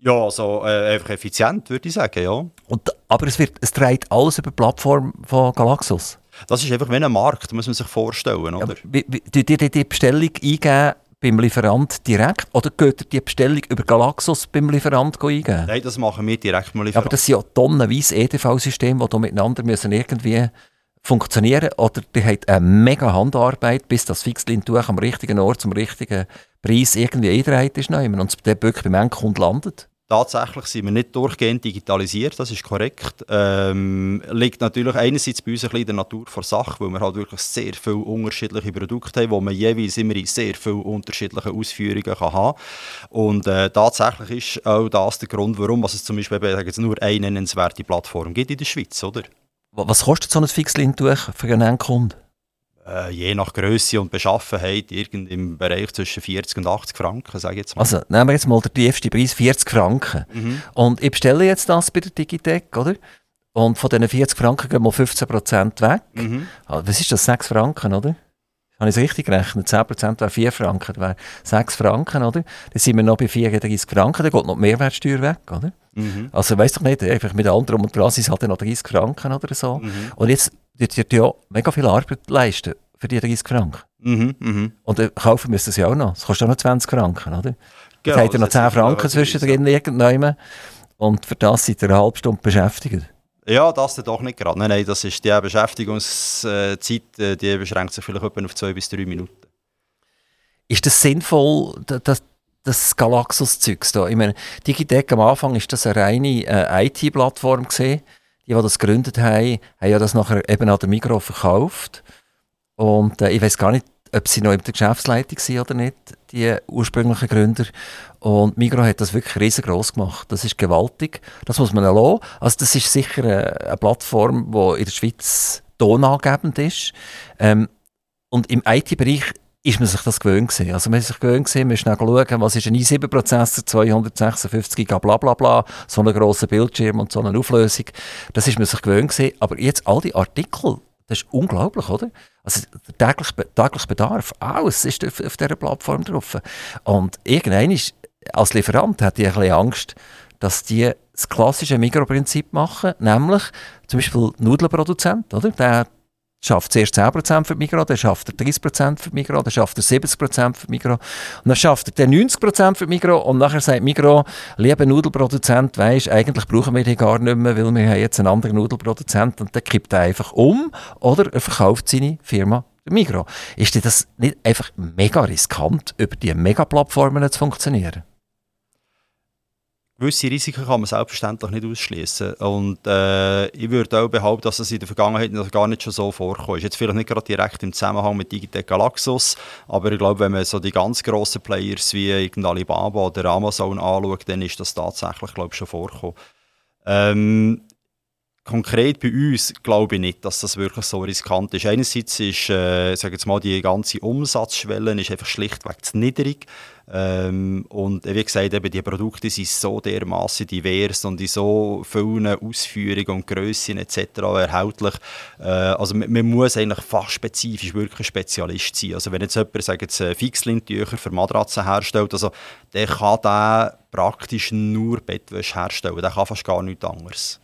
Ja, also äh, einfach effizient, würde ich sagen, ja. Und, aber es, wird, es dreht alles über die Plattform von Galaxus? Das ist einfach wie ein Markt, muss man sich vorstellen, oder? Ja, wie, wie, die, die, die Bestellung eingeben beim Lieferant direkt oder geht ihr die Bestellung über Galaxus beim Lieferant eingeben? Nein, das machen wir direkt beim Lieferant. Aber das sind ja tonnenweise EDV-Systeme, die miteinander müssen irgendwie funktionieren oder die haben eine mega Handarbeit, bis das Fixlin-Tuch am richtigen Ort zum richtigen Preis irgendwie eingereiht ist und es dann wirklich beim Endkunden landet? Tatsächlich sind wir nicht durchgehend digitalisiert, das ist korrekt. Ähm, liegt natürlich einerseits bei uns ein bisschen in der Natur der Sache, weil wir halt wirklich sehr viele unterschiedliche Produkte haben, wo man jeweils immer in sehr viele unterschiedliche Ausführungen kann haben Und äh, tatsächlich ist auch das der Grund, warum es zum Beispiel jetzt nur eine nennenswerte Plattform gibt in der Schweiz, oder? Was kostet so ein Fixlin-Tuch für einen Endkunden? Äh, je nach Größe und Beschaffenheit irgend im Bereich zwischen 40 und 80 Franken, sage jetzt mal. Also nehmen wir jetzt mal den tiefsten Preis, 40 Franken. Mhm. Und ich bestelle jetzt das bei der Digitec, oder? Und von diesen 40 Franken gehen mal 15% weg. Mhm. Also, was ist das, 6 Franken, oder? Habe ich es richtig gerechnet? 10% wäre 4 Franken, das wäre 6 Franken, oder? Dann sind wir noch bei 34 Franken, dann geht noch die Mehrwertsteuer weg, oder? Mhm. Also weißt du nicht, einfach mit anderen und sind es halt noch 30 Franken oder so. Mhm. Und jetzt wird ja mega viel Arbeit leisten für die 30 Franken. Mhm, mh. Und äh, kaufen müssen sie auch noch. Das kostet auch noch 20 Franken, oder? Genau, Jetzt habt ihr noch 10 Franken zwischendrin irgendwann und für das seid ihr eine halbe Stunde beschäftigt. Ja, das doch nicht gerade. Nein, nein, das ist die Beschäftigungszeit, äh, die beschränkt sich vielleicht auf zwei bis drei Minuten. Ist das sinnvoll, das, das Galaxus-Zeug da? Ich meine, Digitec am Anfang ist das eine reine äh, IT-Plattform gesehen. Die, die das gegründet haben, haben ja das nachher eben an der Migros verkauft. Und äh, ich weiß gar nicht, ob sie noch in der Geschäftsleitung sind oder nicht, die ursprünglichen Gründer. Und Migros hat das wirklich riesengroß gemacht. Das ist gewaltig. Das muss man erlauben. Also das ist sicher eine, eine Plattform, die in der Schweiz tonangebend ist. Ähm, und im IT-Bereich ist man sich das gewöhnt gewesen. Also man ist sich gewöhnt gewesen, man schnell schauen, was ist ein i7-Prozessor, 256 GB, bla bla bla, so einen grossen Bildschirm und so eine Auflösung. Das ist man sich gewöhnt gewesen. Aber jetzt all die Artikel, das ist unglaublich, oder? Also der tägliche, tägliche Bedarf, alles ist auf, auf dieser Plattform drauf. Und irgendwann ist, als Lieferant hatte ich ein bisschen Angst, dass die das klassische Mikroprinzip machen, nämlich zum Beispiel Nudelproduzent, oder? Der schafft zuerst 10% für die Migros, dann schafft er 30% für die Migros, dann schafft er 70% für die Migros und dann schafft er dann 90% für die Migros und nachher sagt Migros, lieber Nudelproduzent, weisst, eigentlich brauchen wir die gar nicht mehr, weil wir haben jetzt einen anderen Nudelproduzent und dann kippt er einfach um oder er verkauft seine Firma Migros. Ist das nicht einfach mega riskant, über diese Megaplattformen zu funktionieren? Gewisse Risiken kann man selbstverständlich nicht ausschließen. Und äh, ich würde auch behaupten, dass es in der Vergangenheit noch gar nicht schon so vorkommt. Jetzt vielleicht nicht gerade direkt im Zusammenhang mit Digitec Galaxus, aber ich glaube, wenn man so die ganz grossen Players wie Alibaba oder Amazon anschaut, dann ist das tatsächlich glaube ich, schon vorgekommen. Ähm, konkret bei uns glaube ich nicht, dass das wirklich so riskant ist. Einerseits ist äh, sage jetzt mal, die ganze Umsatzschwelle ist einfach schlichtweg zu niedrig. Ähm, und wie gesagt, eben, die Produkte sind so dermaßen divers und in so vielen Ausführungen und Grössen etc. erhältlich. Äh, also man, man, muss eigentlich fachspezifisch wirklich Spezialist sein. Also wenn jetzt jemand sagt, jetzt, äh, Fixlintücher für Matratzen herstellt, also der kann der praktisch nur Bettwäsche herstellen. Der kann fast gar nichts anderes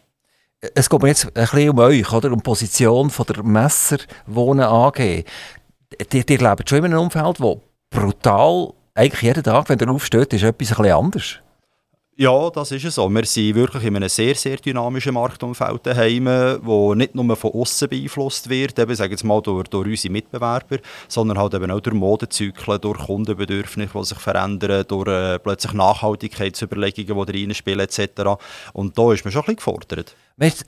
es geht mir jetzt ein bisschen um euch, oder? um die Position von der Messerwohnen AG. Ihr, ihr lebt schon in einem Umfeld, das brutal, eigentlich jeden Tag, wenn ihr aufsteht, ist etwas ein bisschen anders. Ja, das ist es so. Wir sind wirklich in einem sehr, sehr dynamischen Marktumfeld daheim, wo nicht nur von außen beeinflusst wird, eben, sagen wir mal, durch, durch unsere Mitbewerber, sondern halt eben auch durch Modezyklen, durch Kundenbedürfnisse, die sich verändern, durch äh, plötzlich Nachhaltigkeitsüberlegungen, die reinspielen etc. Und da ist man schon ein bisschen gefordert.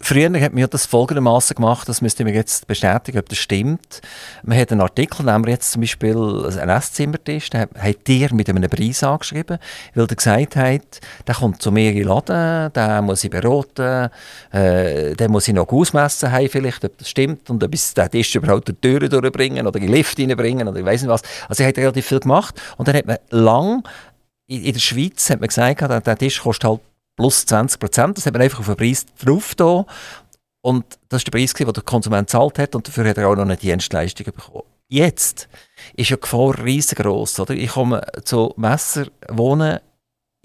Früher hat man das folgendermaßen gemacht, das müsste mir jetzt bestätigen, ob das stimmt. Man hat einen Artikel, nehmen wir jetzt zum Beispiel einen Esszimmertisch, den hat dir mit einem Preis angeschrieben, weil der gesagt hat, der kommt zu mir in den Laden, den muss ich beraten, äh, den muss ich noch ausmessen haben, vielleicht, ob das stimmt und ob ich den Tisch überhaupt durch die Türen durchbringen oder in den Lift reinbringen oder ich weiß nicht was. Also er hat relativ viel gemacht und dann hat man lang in, in der Schweiz hat man gesagt, der Tisch kostet halt plus 20 Prozent. Das hat man einfach auf den Preis drauf da. Und das war der Preis, den der Konsument zahlt hat und dafür hat er auch noch eine Dienstleistung bekommen. Jetzt ist ja die Gefahr riesengroß. Ich komme zu Messer wohnen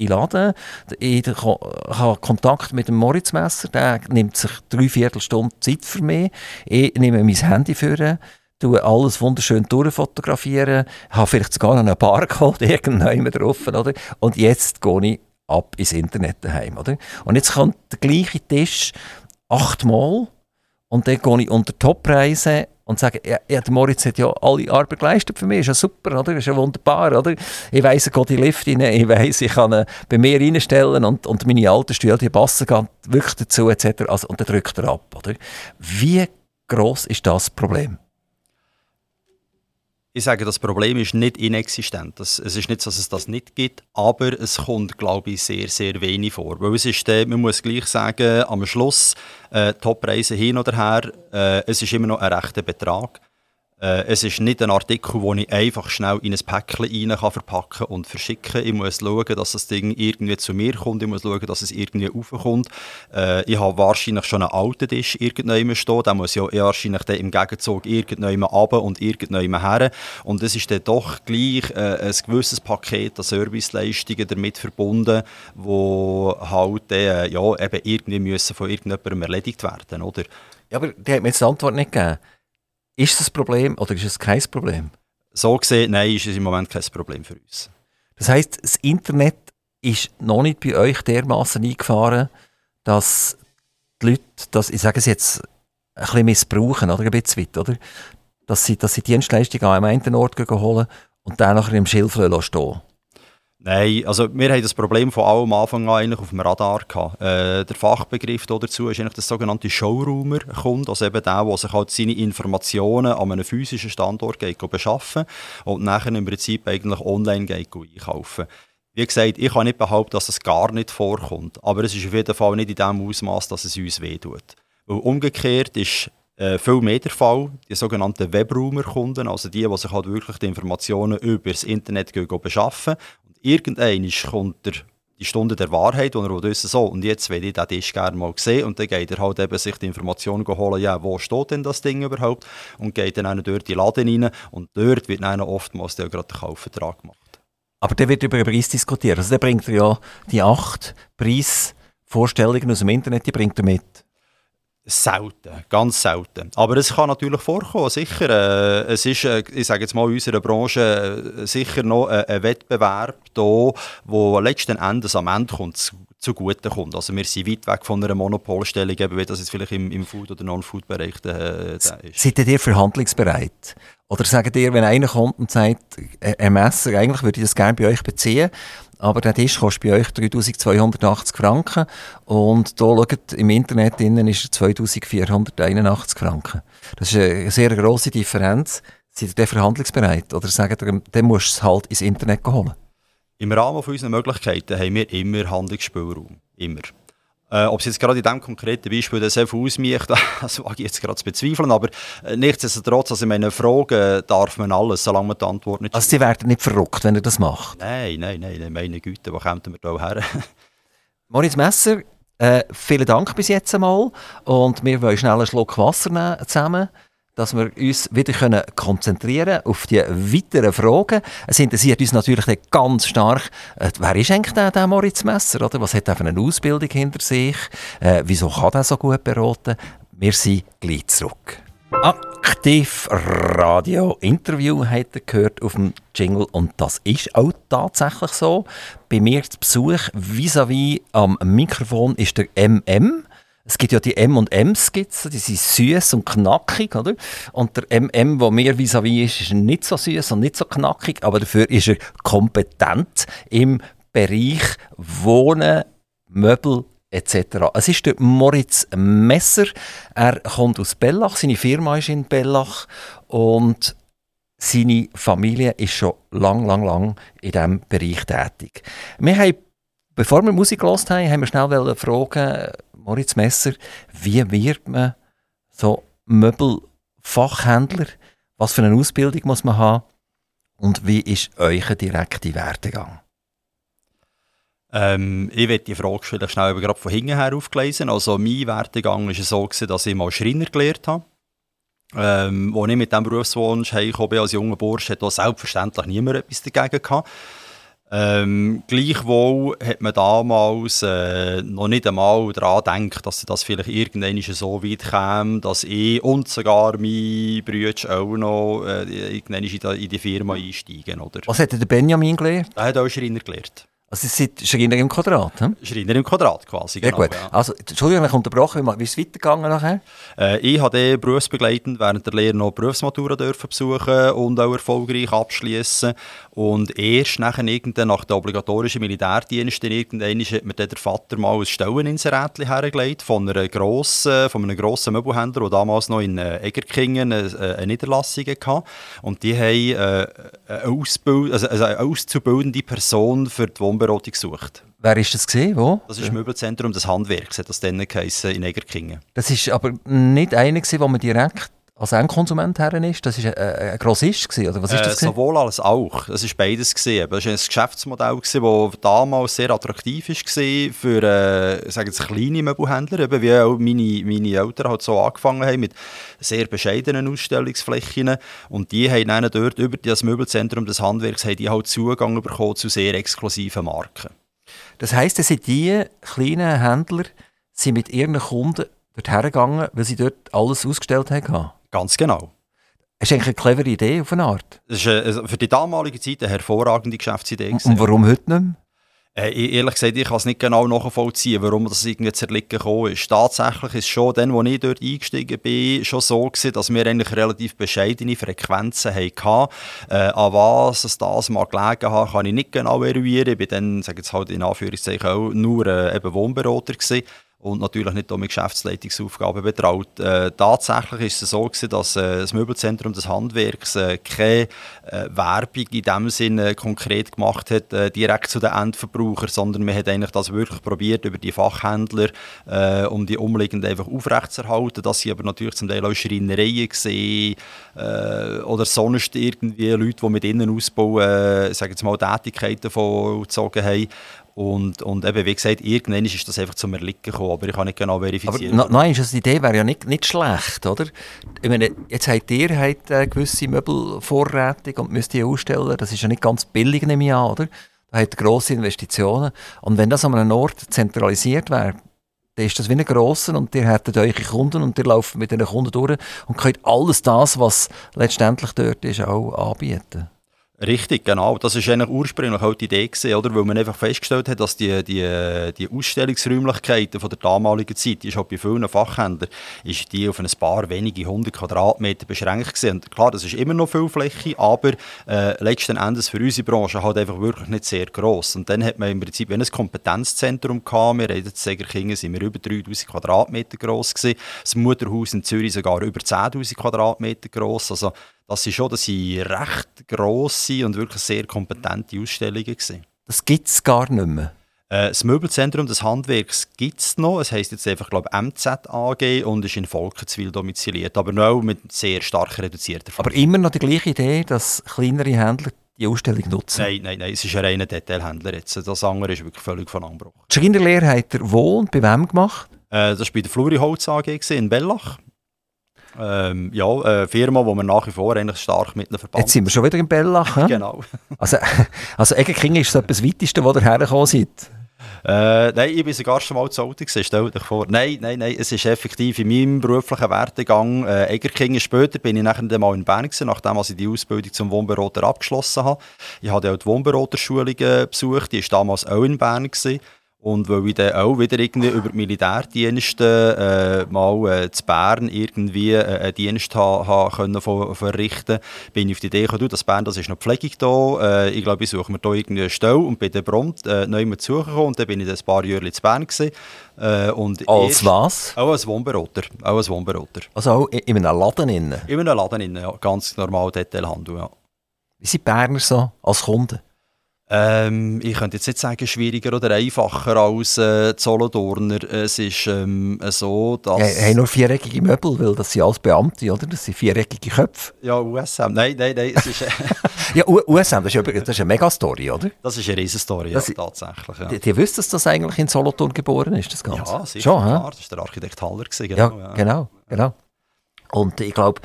in Laden. Ich habe Kontakt mit dem Moritz Messer. Der nimmt sich drei Viertelstunde Zeit für mich. Ich nehme mein Handy für tue alles wunderschön durchfotografieren, habe vielleicht sogar einen Barcode irgendwann drauf. Oder? Und jetzt gehe ich ab ins Internet daheim, oder? Und jetzt kommt der gleiche Tisch achtmal und dann gehe ich unter Toppreise und sage, ja, ja, der Moritz hat ja alle Arbeit geleistet für mich, ist ja super, oder? Ist ja wunderbar, oder? Ich weiss, er geht in die Lift rein, ich weiss, ich kann ihn bei mir reinstellen und, und meine alten Stühle, die passen wirklich dazu, etc. Also, und dann drückt er ab, oder? Wie groß ist das Problem? Ich sage, das Problem ist nicht inexistent. Das, es ist nicht so, dass es das nicht gibt, aber es kommt, glaube ich, sehr, sehr wenig vor. Weil es ist, äh, man muss gleich sagen, am Schluss, äh, Top-Preise hin oder her, äh, es ist immer noch ein rechter Betrag. Äh, es ist nicht ein Artikel, den ich einfach schnell in ein Päckchen rein kann verpacken und verschicken. Ich muss schauen, dass das Ding irgendwie zu mir kommt. Ich muss schauen, dass es irgendwie raufkommt. Äh, ich habe wahrscheinlich schon einen alten Tisch irgendwann stehen. Den muss ja wahrscheinlich dann im Gegenzug irgendwann runter und irgendwann her. Und es ist dann doch gleich äh, ein gewisses Paket an Serviceleistungen damit verbunden, wo halt äh, ja, eben irgendwie müssen von irgendjemandem erledigt werden, oder? Ja, aber der hat mir jetzt die Antwort nicht gegeben. Ist das ein Problem oder ist es kein Problem? So gesehen, nein, ist es im Moment kein Problem für uns. Das heißt, das Internet ist noch nicht bei euch dermaßen eingefahren, dass die Leute, das, ich sage es jetzt, ein bisschen missbrauchen, oder ein bisschen weit, oder? Dass sie, dass sie Dienstleistungen an einem einen Ort holen und dann nachher im Schilf stehen Nein, also wir haben das Problem von allem Anfang an eigentlich auf dem Radar gehabt. Äh, der Fachbegriff dazu ist eigentlich der sogenannte Showroomer kommt, also eben der, der sich halt seine Informationen an einem physischen Standort geht, beschaffen und nachher im Prinzip eigentlich online geht einkaufen. Wie gesagt, ich kann nicht behaupten, dass es gar nicht vorkommt, aber es ist auf jeden Fall nicht in dem Ausmaß, dass es uns wehtut. Weil umgekehrt ist äh, viel mehr der Fall, die sogenannten Webroomer-Kunden, also die, die sich halt wirklich die Informationen über das Internet beschaffen irgendwann kommt der, die Stunde der Wahrheit, wo er wissen so, und jetzt will ich den Tisch gerne mal sehen und dann geht er halt eben sich die Informationen holen, ja, wo steht denn das Ding überhaupt und geht dann in die Laden rein und dort wird dann oftmals dann gerade der Kaufvertrag gemacht. Aber der wird über den Preis diskutiert, also der bringt ja die acht Preisvorstellungen aus dem Internet, die bringt er mit. Selten, ganz selten. Aber es kann natürlich vorkommen, sicher. Äh, es ist, äh, ich sage jetzt mal, in unserer Branche äh, sicher noch äh, ein Wettbewerb da, wo letzten Endes am Ende kommt, zugute kommt. Also wir sind weit weg von einer Monopolstellung, eben wie das jetzt vielleicht im, im Food- oder Non-Food-Bereich äh, ist. Seid ihr verhandlungsbereit? Oder sagt ihr, wenn einer kommt und sagt, ein Messer, eigentlich würde ich das gerne bei euch beziehen, aber der Tisch kostet bei euch 3280 Franken und da schaut im Internet innen ist er 2481 Franken. Das ist eine sehr grosse Differenz. Seid ihr verhandlungsbereit oder sagt ihr, dann musst du es halt ins Internet holen? Im Rahmen unserer Möglichkeiten haben wir immer Handlungsspielraum. Immer. Äh, ob es jetzt gerade in diesem konkreten Beispiel das einfach ausmacht, das wage ich jetzt gerade zu bezweifeln. Aber äh, nichtsdestotrotz, also in meinen Fragen darf man alles, solange man die Antwort nicht Also Sie werden nicht verrückt, wenn ihr das macht? Nein, nein, nein, meine Güte, wo kommen wir da her? Moritz Messer, äh, vielen Dank bis jetzt einmal und wir wollen schnell einen Schluck Wasser nehmen zusammen dass wir uns wieder können konzentrieren auf die weiteren Fragen. Es interessiert uns natürlich ganz stark, äh, wer ist eigentlich der, der Moritz Messer? Oder? Was hat er für eine Ausbildung hinter sich? Äh, wieso kann er so gut beraten? Wir sind gleich zurück. Aktiv Radio Interview hat er gehört auf dem Jingle und das ist auch tatsächlich so. Bei mir zu Besuch vis-à-vis -vis am Mikrofon ist der MM. Es gibt ja die M&M-Skizzen, die sind süß und knackig, oder? Und der MM, der mir vis-à-vis ist, ist nicht so süß und nicht so knackig, aber dafür ist er kompetent im Bereich Wohnen, Möbel etc. Es ist der Moritz Messer. Er kommt aus Bellach, seine Firma ist in Bellach und seine Familie ist schon lang, lang, lang in diesem Bereich tätig. Wir haben, bevor wir Musik gehört haben, haben wir schnell fragen, Moritz Messer, wie wird man so Möbelfachhändler? Was für eine Ausbildung muss man haben? Und wie ist euer direkter Werdegang? Ähm, ich werde die Frage vielleicht schnell gerade von hinten her aufgelesen. Also mein Werdegang war so, gewesen, dass ich mal Schreiner gelernt habe. Ähm, als ich mit diesem Berufswunsch heimgekommen als junger Bursch, hat auch selbstverständlich niemand etwas dagegen gehabt. Ähm, gleichwohl hat man damals äh, noch nicht einmal daran gedacht, dass das vielleicht irgendwann so weit käme, dass ich und sogar meine Brüder auch noch äh, irgendwann in die, Firma einsteigen. Oder? Was hat der Benjamin gelernt? Er hat auch Schreiner gelernt. Also Sie sind Schreiner im Quadrat, hm? Schreiner im Quadrat quasi, genau. Sehr gut. Ja. Also, Entschuldigung, ich unterbrochen, wie ist es weitergegangen nachher? Äh, ich habe berufsbegleitend während der Lehre noch Berufsmatura dürfen besuchen und auch erfolgreich abschließen und erst nachher irgendwann, nach der obligatorischen Militärdienst irgendwann hat mir der Vater mal ein Stelleninserat hergelegt von, einer grossen, von einem grossen Möbelhändler, der damals noch in äh, Egerkingen eine, äh, eine Niederlassung hatte. Und die haben äh, eine, Ausbild also eine auszubildende Person für die Wohnberatung gesucht. Wer ist das gesehen? Wo? Das ist das Möbelzentrum des Handwerks, hat das dann geheißen, in Egerkingen. Das ist aber nicht einer, den man direkt als Endkonsument her ist? Das war ein, ein Grossist, gewesen, oder was ist das? Äh, sowohl als auch. Das war beides. Gewesen. Das war ein Geschäftsmodell, das damals sehr attraktiv war für äh, sagen Sie, kleine Möbelhändler, eben wie auch meine, meine Eltern halt so angefangen haben mit sehr bescheidenen Ausstellungsflächen. Und die haben dann dort über das Möbelzentrum des Handwerks haben die halt Zugang bekommen zu sehr exklusiven Marken. Das heisst, dass die kleinen Händler sind mit ihren Kunden dorthin gegangen, weil sie dort alles ausgestellt haben? Ganz genau. Das ist eigentlich eine clevere Idee auf eine Art. Das ist für die damalige Zeit eine hervorragende Geschäftsidee. Und warum heute nicht mehr? Äh, ehrlich gesagt, ich kann es nicht genau nachvollziehen, warum das irgendwie zerlegen gekommen ist. Tatsächlich ist schon, dann, als ich dort eingestiegen bin, schon so gewesen, dass wir eigentlich relativ bescheidene Frequenzen hatten. Äh, an was es das mal gelegen hat, kann ich nicht genau eruieren. Ich bin dann, sage jetzt halt in Anführungszeichen, auch nur äh, eben Wohnberater gewesen und natürlich nicht mit Geschäftsleitungsaufgaben betraut. Äh, tatsächlich ist es so gewesen, dass äh, das Möbelzentrum des Handwerks äh, keine äh, Werbung in dem Sinne konkret gemacht hat, äh, direkt zu den Endverbrauchern, sondern man hat eigentlich das wirklich probiert über die Fachhändler, äh, um die umliegenden einfach aufrechtzuerhalten. Das sind aber natürlich zum Teil auch Schreinereien gesehen oder sonst irgendwie Leute, die mit Innenausbau, äh, sagen wir mal, Tätigkeiten vollzogen haben. Und, und eben, wie gesagt, irgendwann ist das einfach zum Erliegen gekommen, aber ich kann nicht genau verifizieren. Aber nein, die Idee wäre ja nicht, nicht schlecht, oder? Ich meine, jetzt habt ihr habt, äh, gewisse Möbelvorräte und müsst die ausstellen, das ist ja nicht ganz billig, nehme ich an, oder? Da hat grosse Investitionen. Und wenn das an einem Ort zentralisiert wäre, dann ist das wie ein grosser und ihr hättet eure Kunden und ihr lauft mit diesen Kunden durch und könnt alles das, was letztendlich dort ist, auch anbieten. Richtig, genau. Das war eigentlich ursprünglich auch die Idee, gewesen, oder? weil man einfach festgestellt hat, dass die, die, die Ausstellungsräumlichkeiten von der damaligen Zeit, die ist halt bei vielen Fachhändlern, ist die auf ein paar wenige hundert Quadratmeter beschränkt gewesen. Und klar, das ist immer noch viel Fläche, aber äh, letzten Endes für unsere Branche halt einfach wirklich nicht sehr gross. Und dann hat man im Prinzip ein Kompetenzzentrum gehabt. Wir haben in Segerkingen sind wir über 3000 Quadratmeter gross gewesen. Das Mutterhaus in Zürich sogar über 10.000 Quadratmeter gross. Also dass sie schon dass sie recht grosse und wirklich sehr kompetente Ausstellungen gewesen. Das gibt es gar nicht mehr. Äh, das Möbelzentrum des Handwerks gibt es noch. Es heisst jetzt einfach, glaube MZ AG und ist in Volkenswil domiziliert, aber noch mit sehr stark reduzierter Form. Aber immer noch die gleiche Idee, dass kleinere Händler die Ausstellung nutzen? Nein, nein, nein, es ist ein reiner Detailhändler jetzt. Das andere ist wirklich völlig von Anbruch. Die Schreinerlehre hat er wo und bei wem gemacht? Äh, das war bei der Fluri Holz AG in Bellach. Ähm, ja, eine Firma, die wir nach wie vor eigentlich stark mit verbannt. Jetzt sind wir schon wieder in Bellach. genau. Also, also Eggenking ist so etwas Weiteste, wo ihr hergekommen seid? Äh, nein, ich bin sogar schon mal zu Auto gewesen, stell dir vor. Nein, nein, nein, es ist effektiv in meinem beruflichen Werdegang äh, Egerkingen. Später bin ich nachher mal in Bern gewesen, nachdem ich die Ausbildung zum Wohnberater abgeschlossen habe. Ich habe auch die Wohnberaterschulung besucht, die war damals auch in Bern. Gewesen. Und weil ich dann auch wieder irgendwie über die Militärdienste äh, mal äh, zu Bern irgendwie äh, einen Dienst ha, ha können verrichten bin ich auf die Idee gekommen, dass Bern, das ist noch Pflegung da. Äh, ich glaube, ich suche mir da irgendwie eine Stelle und bin dann prompt äh, neu mit suchen und dann bin ich dann ein paar Jahre zu Bern gewesen. Äh, und als was? Auch als Wohnberater. Auch als Wohnberater. Also auch in einem Laden innen? In einem Laden innen, ja. Ganz normal Detailhandel, ja. Wie sind Berner so als Kunden? Ähm, ich könnte jetzt nicht sagen, schwieriger oder einfacher als äh, Solothurner. Es ist ähm, so, dass... Ja, haben nur viereckige Möbel, weil das sind alles Beamte, oder? Das sind viereckige Köpfe. Ja, USM. Nein, nein, nein. Es ist, ja, USM, das ist, das ist eine Megastory, oder? Das ist eine Riesenstory, ja, tatsächlich. Ja. Die, die wissen, dass das eigentlich in Solothurn geboren ist, das Ganze? Ja, sicher, Schon, klar. Das war der Architekt Haller. Gewesen, genau, ja, ja, genau, genau. Und ich glaube,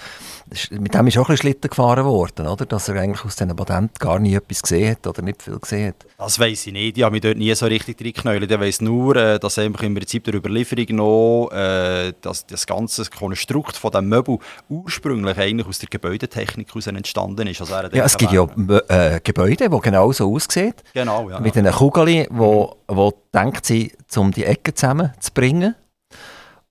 mit dem ist auch ein bisschen Schlitten gefahren worden, oder? dass er eigentlich aus diesen Patenten gar nie etwas gesehen hat oder nicht viel gesehen hat. Das weiß ich nicht. Ich habe mich dort nie so richtig reingeknallt. Ich weiß nur, äh, dass im Prinzip der Überlieferung noch äh, dass das ganze Konstrukt von dem Möbel ursprünglich eigentlich aus der Gebäudetechnik heraus entstanden ist. Also ja, es gibt ja äh, Gebäude, die genau so aussehen. Genau, ja. Mit einer Kugel, wo, wo denkt sie, um die Ecken zusammenzubringen.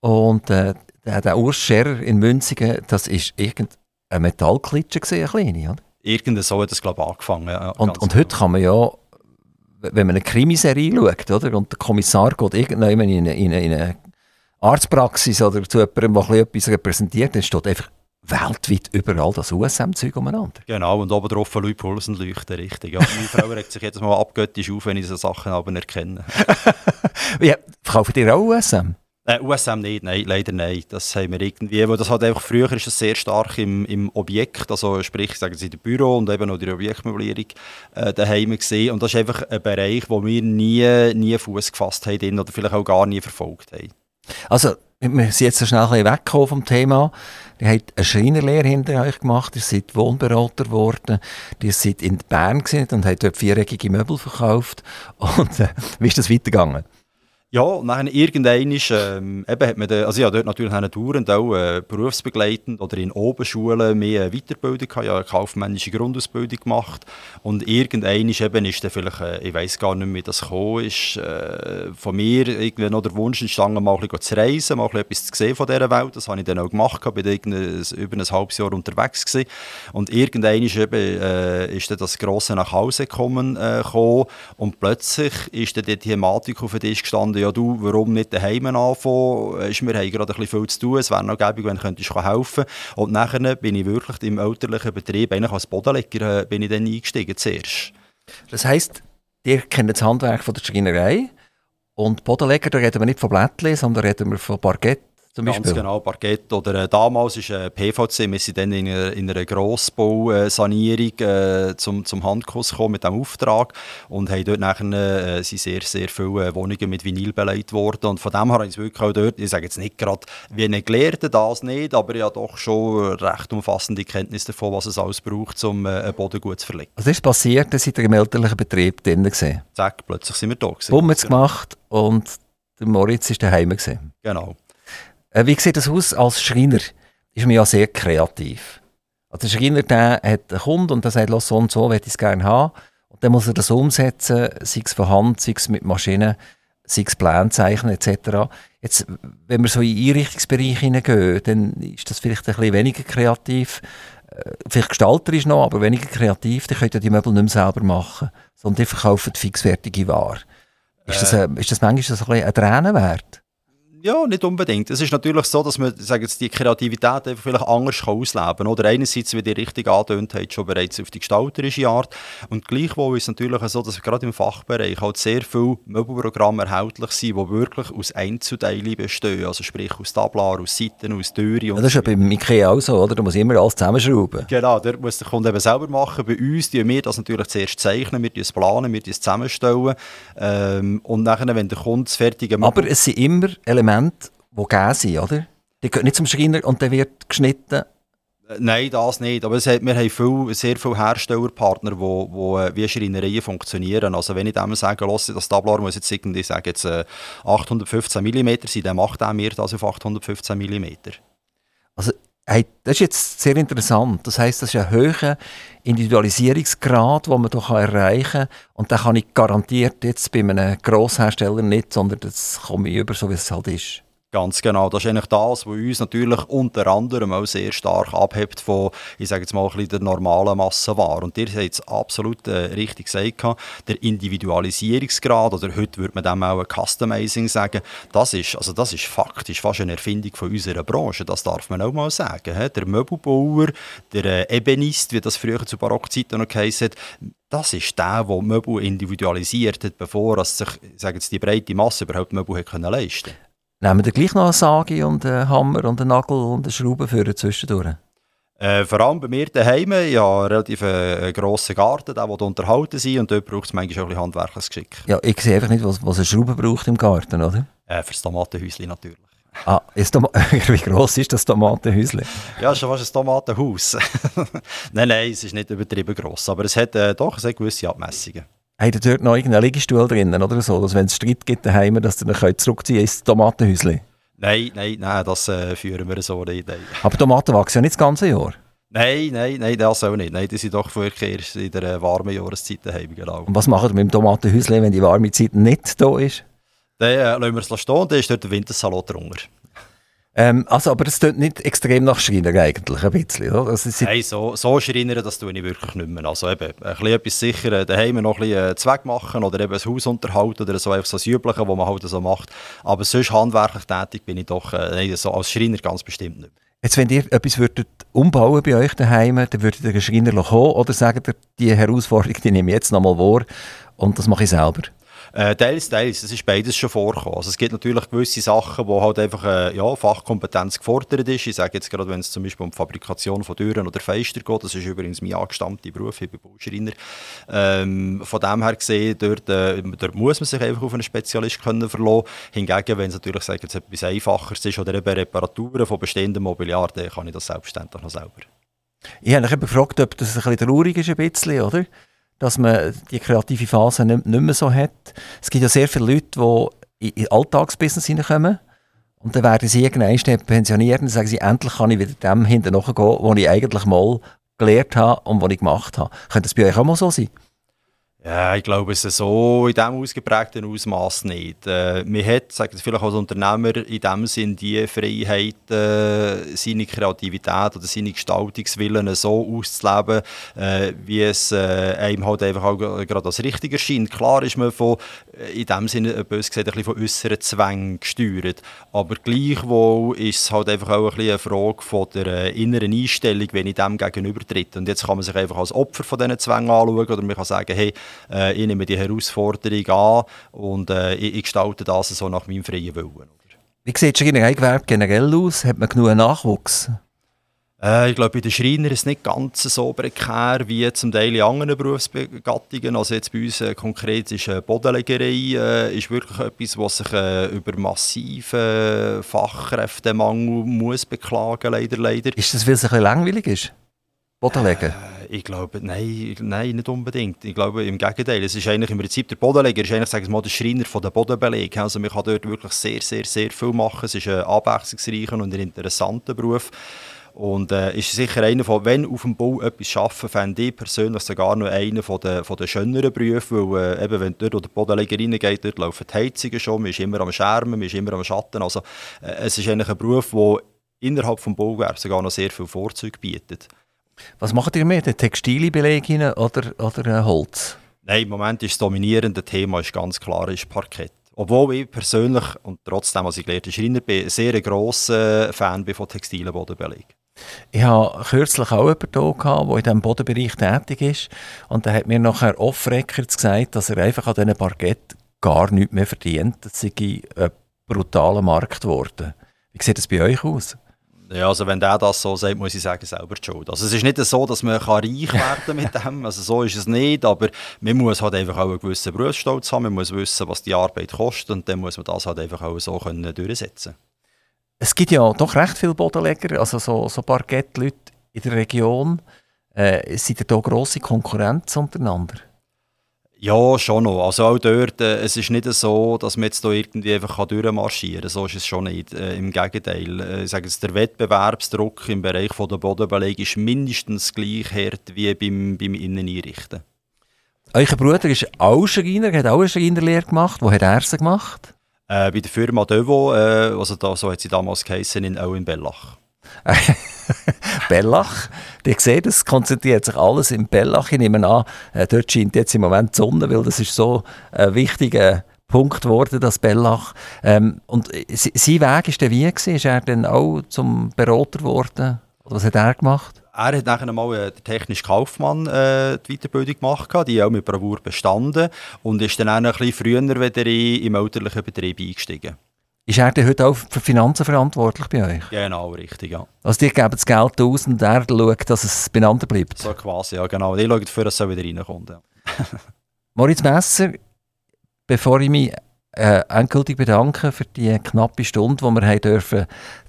Und äh, der, der Urs Scherer in Münzigen, das war irgendeine Metallklitsche, eine kleine, oder? Irgend so hat es, glaube ich, angefangen. Ja, und, und heute kann man ja, wenn man eine Krimiserie schaut, oder, und der Kommissar geht irgendwann in eine, in eine, in eine Arztpraxis oder zu jemandem, der etwas repräsentiert, dann steht einfach weltweit überall das USM-Zeug umeinander. Genau, und oben drauf Leute Pulsen leuchten, richtig. Ja, meine Frau regt sich jedes Mal abgöttisch auf, wenn ich so Sachen aber erkenne. ja, verkaufen ihr auch USM? Äh, USM nicht, nein, leider nein. Das haben wir irgendwie, weil das halt einfach früher ist es sehr stark im, im Objekt, also sprich, sagen Sie, im Büro und eben auch die Objektmöblierung äh, daheim gesehen. Und das ist einfach ein Bereich, wo wir nie, nie Fuß gefasst haben oder vielleicht auch gar nie verfolgt haben. Also, wir sind jetzt schnell ein bisschen weggekommen vom Thema. Ihr habt eine Schreinerlehre hinter euch gemacht, ihr seid Wohnberater geworden, ihr seid in Bern und habt dort viereckige Möbel verkauft. Und äh, wie ist das weitergegangen? Ja, und dann irgendwann ist, ähm, eben hat man, de, also ja, dort natürlich eine auch äh, berufsbegleitend oder in Obenschulen mehr Weiterbildung gehabt, ja, eine kaufmännische Grundausbildung gemacht. Und irgendwann ist eben, ist dann vielleicht, äh, ich weiß gar nicht mehr, wie das gekommen ist, äh, von mir irgendwie noch der Wunsch entstanden, mal ein bisschen zu reisen, mal etwas zu sehen von dieser Welt, das habe ich dann auch gemacht, bin dann über ein halbes Jahr unterwegs gewesen. Und irgendwann ist eben, äh, ist dann das grosse nach Hause kommen, äh, gekommen. Und plötzlich ist dann die Thematik auf den Tisch gestanden, ja du, warum nicht daheim anfangen? wir haben gerade ein bisschen viel zu tun, es wäre noch gäbig, wenn du helfen könntest. Und nachher bin ich wirklich im elterlichen Betrieb, eigentlich als Bodenleger, äh, bin ich dann eingestiegen zuerst. Das heisst, ihr kennt das Handwerk von der Schreinerei und Bodenleger, da reden wir nicht von Blättchen, sondern reden wir von Parkett zum Ganz genau, Parkett. Oder äh, damals ist äh, PVC, wir sind dann in einer, in einer Grossbausanierung äh, zum, zum Handkuss gekommen mit diesem Auftrag und haben dort nachher, äh, sind sehr, sehr viele äh, Wohnungen mit Vinyl beleidigt worden. Und von dem her habe ich wirklich auch dort, ich sage jetzt nicht gerade wie ein Gelehrter, das nicht, aber ich habe doch schon recht umfassende Kenntnis davon, was es alles braucht, um äh, einen Boden gut zu verlegen. Was ist passiert, dass ihr im elterlichen Betrieb drin gesehen? Zack, plötzlich sind wir da gewesen. Bumm genau. gemacht und der Moritz ist daheim gesehen. Genau. Äh, wie sieht das aus als Schreiner? Ist man ja sehr kreativ. Also der Schreiner der hat einen Kunden und der sagt, so und so, möchte ich es gerne haben. Und dann muss er das umsetzen, sei es von Hand, sei es mit Maschinen, sei es Pläne zeichnen etc. Jetzt, wenn wir so in den Einrichtungsbereich hineingehen, dann ist das vielleicht ein bisschen weniger kreativ. Äh, vielleicht gestalterisch noch, aber weniger kreativ. Dann könnt ihr die Möbel nicht mehr selber machen, sondern die verkaufen fixfertige Ware. Ist, das, äh, ist das manchmal so ein, bisschen ein Tränen wert? Ja, nicht unbedingt. Es ist natürlich so, dass man sagen jetzt, die Kreativität einfach vielleicht anders kann ausleben kann. Oder einerseits, wie die richtig angedeutet hat, schon bereits auf die gestalterische Art. Und gleichwohl ist es natürlich so, dass gerade im Fachbereich halt sehr viele Möbelprogramme erhältlich sind, die wirklich aus Einzelteilen bestehen. Also sprich aus Tablar, aus Seiten, aus Türen. Ja, das ist ja beim Ikea auch so, oder? Da muss immer alles zusammenschrauben. Genau, dort muss der Kunde eben selber machen. Bei uns tun wir das natürlich zuerst zeichnen, wir es planen, wir es zusammenstellen. Ähm, und nachher, wenn der Kunde das fertige Möbel... Aber es sind immer Elemente Elemente, die gegeben sind, oder? Die gehen nicht zum Schreiner und dann wird geschnitten. Äh, nein, das nicht. Aber es hat, wir haben viel, sehr viele Herstellerpartner, die wo, wo, äh, wie Schreinereien funktionieren. Also wenn ich dem sage, los, das Tablar muss jetzt irgendwie sagen, jetzt, äh, 815 mm sein, dann macht er mir das auf 815 mm. Also Das ist jetzt sehr interessant. Das heißt, das ist ein hoher Individualisierungsgrad, den man hier erreichen kann. Und den kann ich garantiert jetzt bei einem Grosshersteller nicht, sondern das komme ich über, so wie es halt ist. Ganz genau. Das ist eigentlich das, was uns natürlich unter anderem auch sehr stark abhebt von, ich sage jetzt mal, ein bisschen der normalen Massenware. Und ihr habt es absolut äh, richtig gesagt, der Individualisierungsgrad, oder heute würde man dem auch Customizing sagen, das ist, also das ist faktisch fast eine Erfindung von unserer Branche. Das darf man auch mal sagen. He? Der Möbelbauer, der äh, Ebenist, wie das früher zu Barockzeiten noch geheißen hat, das ist der, der Möbel individualisiert hat, bevor sich, die breite Masse überhaupt Möbel leisten konnte. Nehmen wir gleich noch eine Sage und einen Hammer und einen Nagel und eine Schraube für zwischendurch? Äh, vor allem bei mir daheim, einen relativ äh, grossen Garten, der will unterhalten sein und dort braucht es manchmal auch ein bisschen handwerkliches Geschick. Ja, ich sehe einfach nicht, was, was eine Schraube braucht im Garten, oder? Äh, für das Tomatenhäuschen natürlich. Ah, ist wie gross ist das Tomatenhäuschen? Ja, schon fast ein Tomatenhaus. nein, nein, es ist nicht übertrieben gross, aber es hat äh, doch sehr gewisse Abmessungen. Habt ihr dort noch irgendeinen Liegestuhl drinnen oder so, dass wenn es Streit gibt daheim, dass ihr dann zurückziehen ins Tomatenhäuschen? Nein, nein, nein, das äh, führen wir so nicht. Nein. Aber Tomaten wachsen ja nicht das ganze Jahr? Nein, nein, nein, das auch nicht. Nein, die sind doch wirklich in der äh, warmen Jahreszeit daheim. Genau. Und was macht ihr mit dem Tomatenhäuschen, wenn die warme Zeit nicht da ist? Dann äh, lassen wir es stehen, dann ist dort der Wintersalat drunter. Ähm, also, aber es tut nicht extrem nach Schreiner eigentlich, ein bisschen, oder? Also, Nein, so, so Schreinern, das tue ich wirklich nicht mehr. Also eben, ein bisschen etwas sicher, äh, daheim noch ein bisschen äh, Zweck machen oder eben ein Haus unterhalten oder so, einfach so das Übliche, was man halt so macht. Aber sonst handwerklich tätig bin ich doch äh, so als Schreiner ganz bestimmt nicht. Jetzt, wenn ihr etwas würdet umbauen bei euch daheim, dann würdet ihr einen Schreiner kommen oder sagt ihr, die Herausforderung die nehme ich jetzt nochmal vor und das mache ich selber? Äh, teils, teils, es ist beides schon vorgekommen. Also es gibt natürlich gewisse Sachen, wo halt einfach äh, ja, Fachkompetenz gefordert ist. Ich sage jetzt gerade, wenn es zum Beispiel um die Fabrikation von Türen oder Fenstern geht, das ist übrigens mein angestammter Beruf, ich bin Bauschreiner. Ähm, von dem her gesehen, dort, äh, dort muss man sich einfach auf einen Spezialist können verlassen. Hingegen, wenn es natürlich sagt, jetzt etwas Einfacheres ist oder eben Reparaturen von bestehenden Mobiliar, dann kann ich das selbstverständlich noch selber. Ich habe mich gefragt, ob das ein bisschen traurig ist, ein bisschen, oder? Dass man die kreative Phase nicht, mehr so hat. Es gibt ja sehr viele Leute, die in Alltagsbusiness hineinkommen und dann werden sie irgendwann pensioniert und sagen sie, endlich kann ich wieder dem hinten nachgehen, was ich eigentlich mal gelernt habe und was ich gemacht habe. Könnte das bei euch auch mal so sein? Ja, ich glaube, es ist so in diesem ausgeprägten Ausmaß nicht. Äh, man hat, sagt vielleicht als Unternehmer, in dem Sinn die Freiheit, äh, seine Kreativität oder seine Gestaltungswillen so auszuleben, äh, wie es äh, einem halt einfach auch gerade als richtig erscheint. Klar ist man von, äh, in dem Sinne, bös gesagt, ein bisschen von äußeren Zwängen gesteuert. Aber gleichwohl ist es halt einfach auch ein bisschen eine Frage von der äh, inneren Einstellung, wenn ich dem gegenüber tritt. Und jetzt kann man sich einfach als Opfer von diesen Zwängen anschauen oder man kann sagen, hey, äh, ich nehme die Herausforderung an und äh, ich, ich, gestalte das so nach meinem freien Willen. Wie sieht es Gewerbe generell aus? Hat man genug Nachwuchs? Äh, ich glaube, bei den Schreinern ist es nicht ganz so prekär wie zum Teil in anderen Berufsgattungen. Also jetzt bei uns äh, konkret ist äh, Bodenlegerei äh, ist wirklich etwas, was sich äh, über massiven Fachkräftemangel muss beklagen leider, leider. Ist das, weil es ein bisschen langweilig ist? Bodenlegen? Äh, ich glaube, nein, nein, nicht unbedingt. Ich glaube, im Gegenteil. Es ist eigentlich im Prinzip der Bodenleger, ist eigentlich, sagen mal, der Schreiner von der Bodenbeleg. Also man kann dort wirklich sehr, sehr, sehr viel machen. Es ist ein abwechslungsreicher und ein interessanter Beruf. Und äh, ist sicher einer von, wenn auf dem Bau etwas arbeiten, fände ich persönlich sogar noch einer von den, von den schöneren Berufen, weil äh, eben, wenn dort der Bodenleger reingeht, dort laufen die Heizungen schon, man ist immer am Schermen, man ist immer am Schatten. Also äh, es ist eigentlich ein Beruf, der innerhalb des Baugewerbes sogar noch sehr viele Vorzüge bietet. Was macht ihr mehr, den textile Beleg oder, oder äh, Holz? Nein, im Moment ist das dominierende Thema ist ganz klar ist Parkett. Obwohl ich persönlich, und trotzdem, als ich gelernter Schreiner bin, ein sehr grosser Fan bin von textilen Bodenbeleg. Ich hatte kürzlich auch jemanden hier, der in diesem Bodenbereich tätig ist. Und der hat mir nachher off-records gesagt, dass er einfach an diesen Parkett gar nichts mehr verdient. Das sei ein brutaler Markt geworden. Wie sieht das bei euch aus? Ja, also wenn der das so sagt, muss ich sagen, selber die Schuld. Also es ist nicht so, dass man reich werden mit dem, also so ist es nicht, aber man muss halt einfach auch einen gewissen Berufsstolz haben, man muss wissen, was die Arbeit kostet und dann muss man das halt einfach auch so können durchsetzen Es gibt ja doch recht viele Bodenleger, also so, so Parkettleute in der Region. Äh, sind da grosse Konkurrenz untereinander? Ja, schon noch. Also auch dort, äh, es ist nicht so, dass man jetzt da irgendwie einfach durchmarschieren kann. So ist es schon nicht. Äh, Im Gegenteil. Äh, ich sage jetzt, der Wettbewerbsdruck im Bereich von der Bodenbeleg ist mindestens gleich hart wie beim, beim Inneneinrichten. Euer Bruder ist auch Schreiner, hat auch eine Schreinerlehre gemacht. Wo hat er sie gemacht? Äh, bei der Firma Devo, äh, also da, so hat sie damals geheißen, in, auch in Bellach. Bellach. Ihr seht, es konzentriert sich alles in Bellach. Ich nehme an, äh, dort scheint jetzt im Moment die Sonne, weil das ist so ein wichtiger Punkt geworden, das Bellach. Ähm, und sein Weg war dann wie? Gewesen? Ist er dann auch zum Berater geworden? Was hat er gemacht? Er hat nachher mal äh, der technische Kaufmann äh, die Weiterbildung gemacht, die auch mit Bravour bestanden und ist dann auch ein bisschen früher wieder im elterlichen Betrieb eingestiegen. Ist er denn heute auch für Finanzen verantwortlich bei euch? Genau, richtig, ja. Also die geben das Geld aus und er schaut, dass es beieinander bleibt? So quasi, ja genau. Die schauen dafür, dass es wieder reinkommt, ja. Moritz Messer, bevor ich mich äh, endgültig bedanke für die knappe Stunde, die wir haben dürfen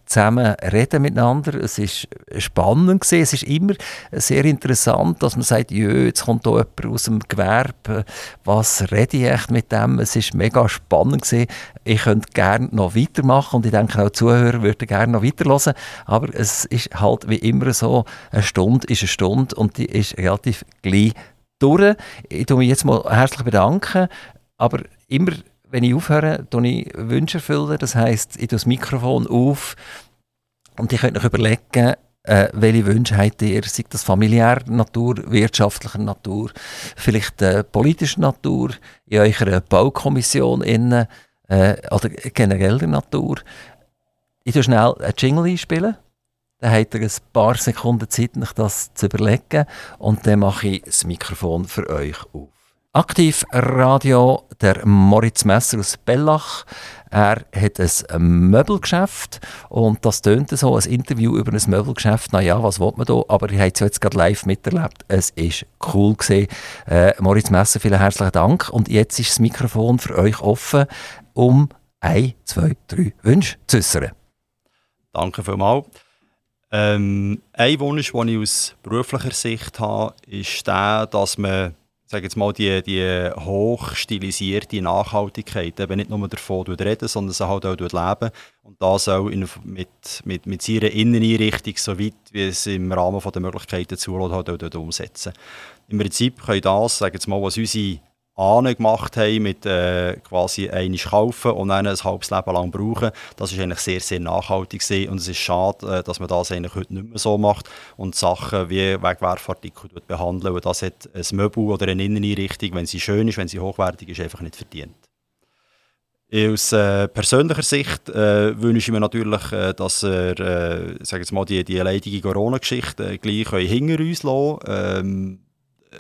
zusammen reden miteinander. Es ist spannend gewesen. Es ist immer sehr interessant, dass man sagt, jetzt kommt da jemand aus dem Gewerbe. Was rede ich echt mit dem? Es ist mega spannend gewesen. Ich könnte gerne noch weitermachen und ich denke auch die Zuhörer würden gerne noch weiterhören. Aber es ist halt wie immer so, eine Stunde ist eine Stunde und die ist relativ gleich durch. Ich bedanke mich jetzt mal herzlich bedanken, aber immer wenn ich aufhöre, tue ich Wünsche erfüllen. Das heisst, ich tue das Mikrofon auf und ich könnte euch überlegen, äh, welche Wünsche habt ihr, sei das familiärer Natur, wirtschaftlicher Natur, vielleicht äh, politischer Natur, in eurer Baukommission innen, äh, oder generell der Natur. Ich tue schnell einen Jingle einspielen. Dann habt ihr ein paar Sekunden Zeit, euch das zu überlegen. Und dann mache ich das Mikrofon für euch auf. Aktiv Radio, der Moritz Messer aus Bellach. Er hat ein Möbelgeschäft und das tönt so, ein Interview über ein Möbelgeschäft. Naja, was will man da? Aber ihr habt es jetzt gerade live miterlebt. Es ist cool gesehen. Äh, Moritz Messer, vielen herzlichen Dank. Und jetzt ist das Mikrofon für euch offen, um ein, zwei, drei Wünsche zu äußern. Danke vielmals. Ähm, ein Wunsch, den ich aus beruflicher Sicht habe, ist der, dass man sage jetzt mal, die, die hochstilisierte Nachhaltigkeit eben nicht nur davon reden, sondern sie halt auch leben und das auch in, mit, mit, mit seiner Inneneinrichtung, so weit wie es im Rahmen der Möglichkeiten zulässt, halt auch umsetzen. Im Prinzip können das, sage jetzt mal, was unsere Ahnen gemacht haben, mit äh, quasi einiges kaufen und dann ein halbes Leben lang brauchen. Das ist eigentlich sehr, sehr nachhaltig gewesen. und es ist schade, äh, dass man das eigentlich heute nicht mehr so macht und Sachen wie Wegwerfartikel behandeln. Und das hat ein Möbel oder eine Inneneinrichtung, wenn sie schön ist, wenn sie hochwertig ist, einfach nicht verdient. Aus äh, persönlicher Sicht äh, wünsche ich mir natürlich, äh, dass er, äh, sag jetzt mal, die, die leidige Corona-Geschichte äh, gleich hinter uns lassen ähm,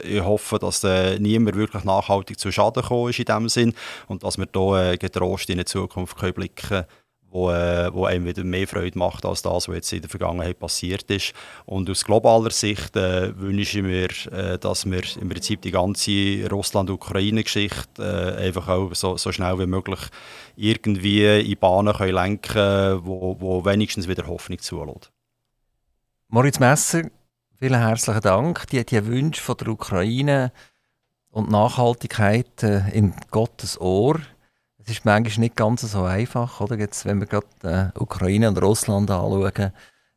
ich hoffe, dass äh, niemand wirklich nachhaltig zu Schaden gekommen ist in dem Sinn und dass wir hier äh, getrost in die Zukunft können blicken können, wo, äh, wo einem wieder mehr Freude macht als das, was jetzt in der Vergangenheit passiert ist. Und aus globaler Sicht äh, wünsche ich mir, äh, dass wir im Prinzip die ganze Russland-Ukraine-Geschichte äh, einfach auch so, so, schnell wie möglich irgendwie in Bahnen können lenken können, wo, wo wenigstens wieder Hoffnung zulässt. Moritz Messer, Vielen herzlichen Dank. Die, die Wünsche von der Ukraine und Nachhaltigkeit äh, in Gottes Ohr. Es ist manchmal nicht ganz so einfach, oder? Jetzt, wenn wir gerade äh, Ukraine und Russland anschauen,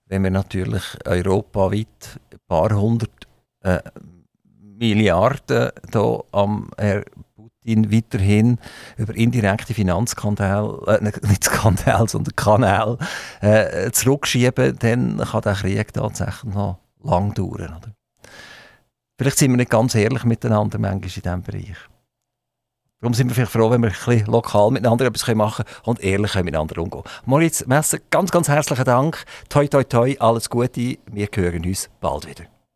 wenn wir natürlich europaweit ein paar hundert äh, Milliarden da am Herr Putin weiterhin über indirekte Finanzskandal, äh, nicht Skandal, sondern Kanal äh, zurückschieben, dann kann der Krieg tatsächlich noch lang dauern. Oder? Vielleicht sind wir nicht ganz ehrlich miteinander manchmal in diesem Bereich. Darum sind wir vielleicht froh, wenn wir ein bisschen lokal miteinander etwas machen können und ehrlich miteinander umgehen. Moritz Messer, ganz, ganz herzlichen Dank. Toi, toi, toi, alles Gute. Wir hören uns bald wieder.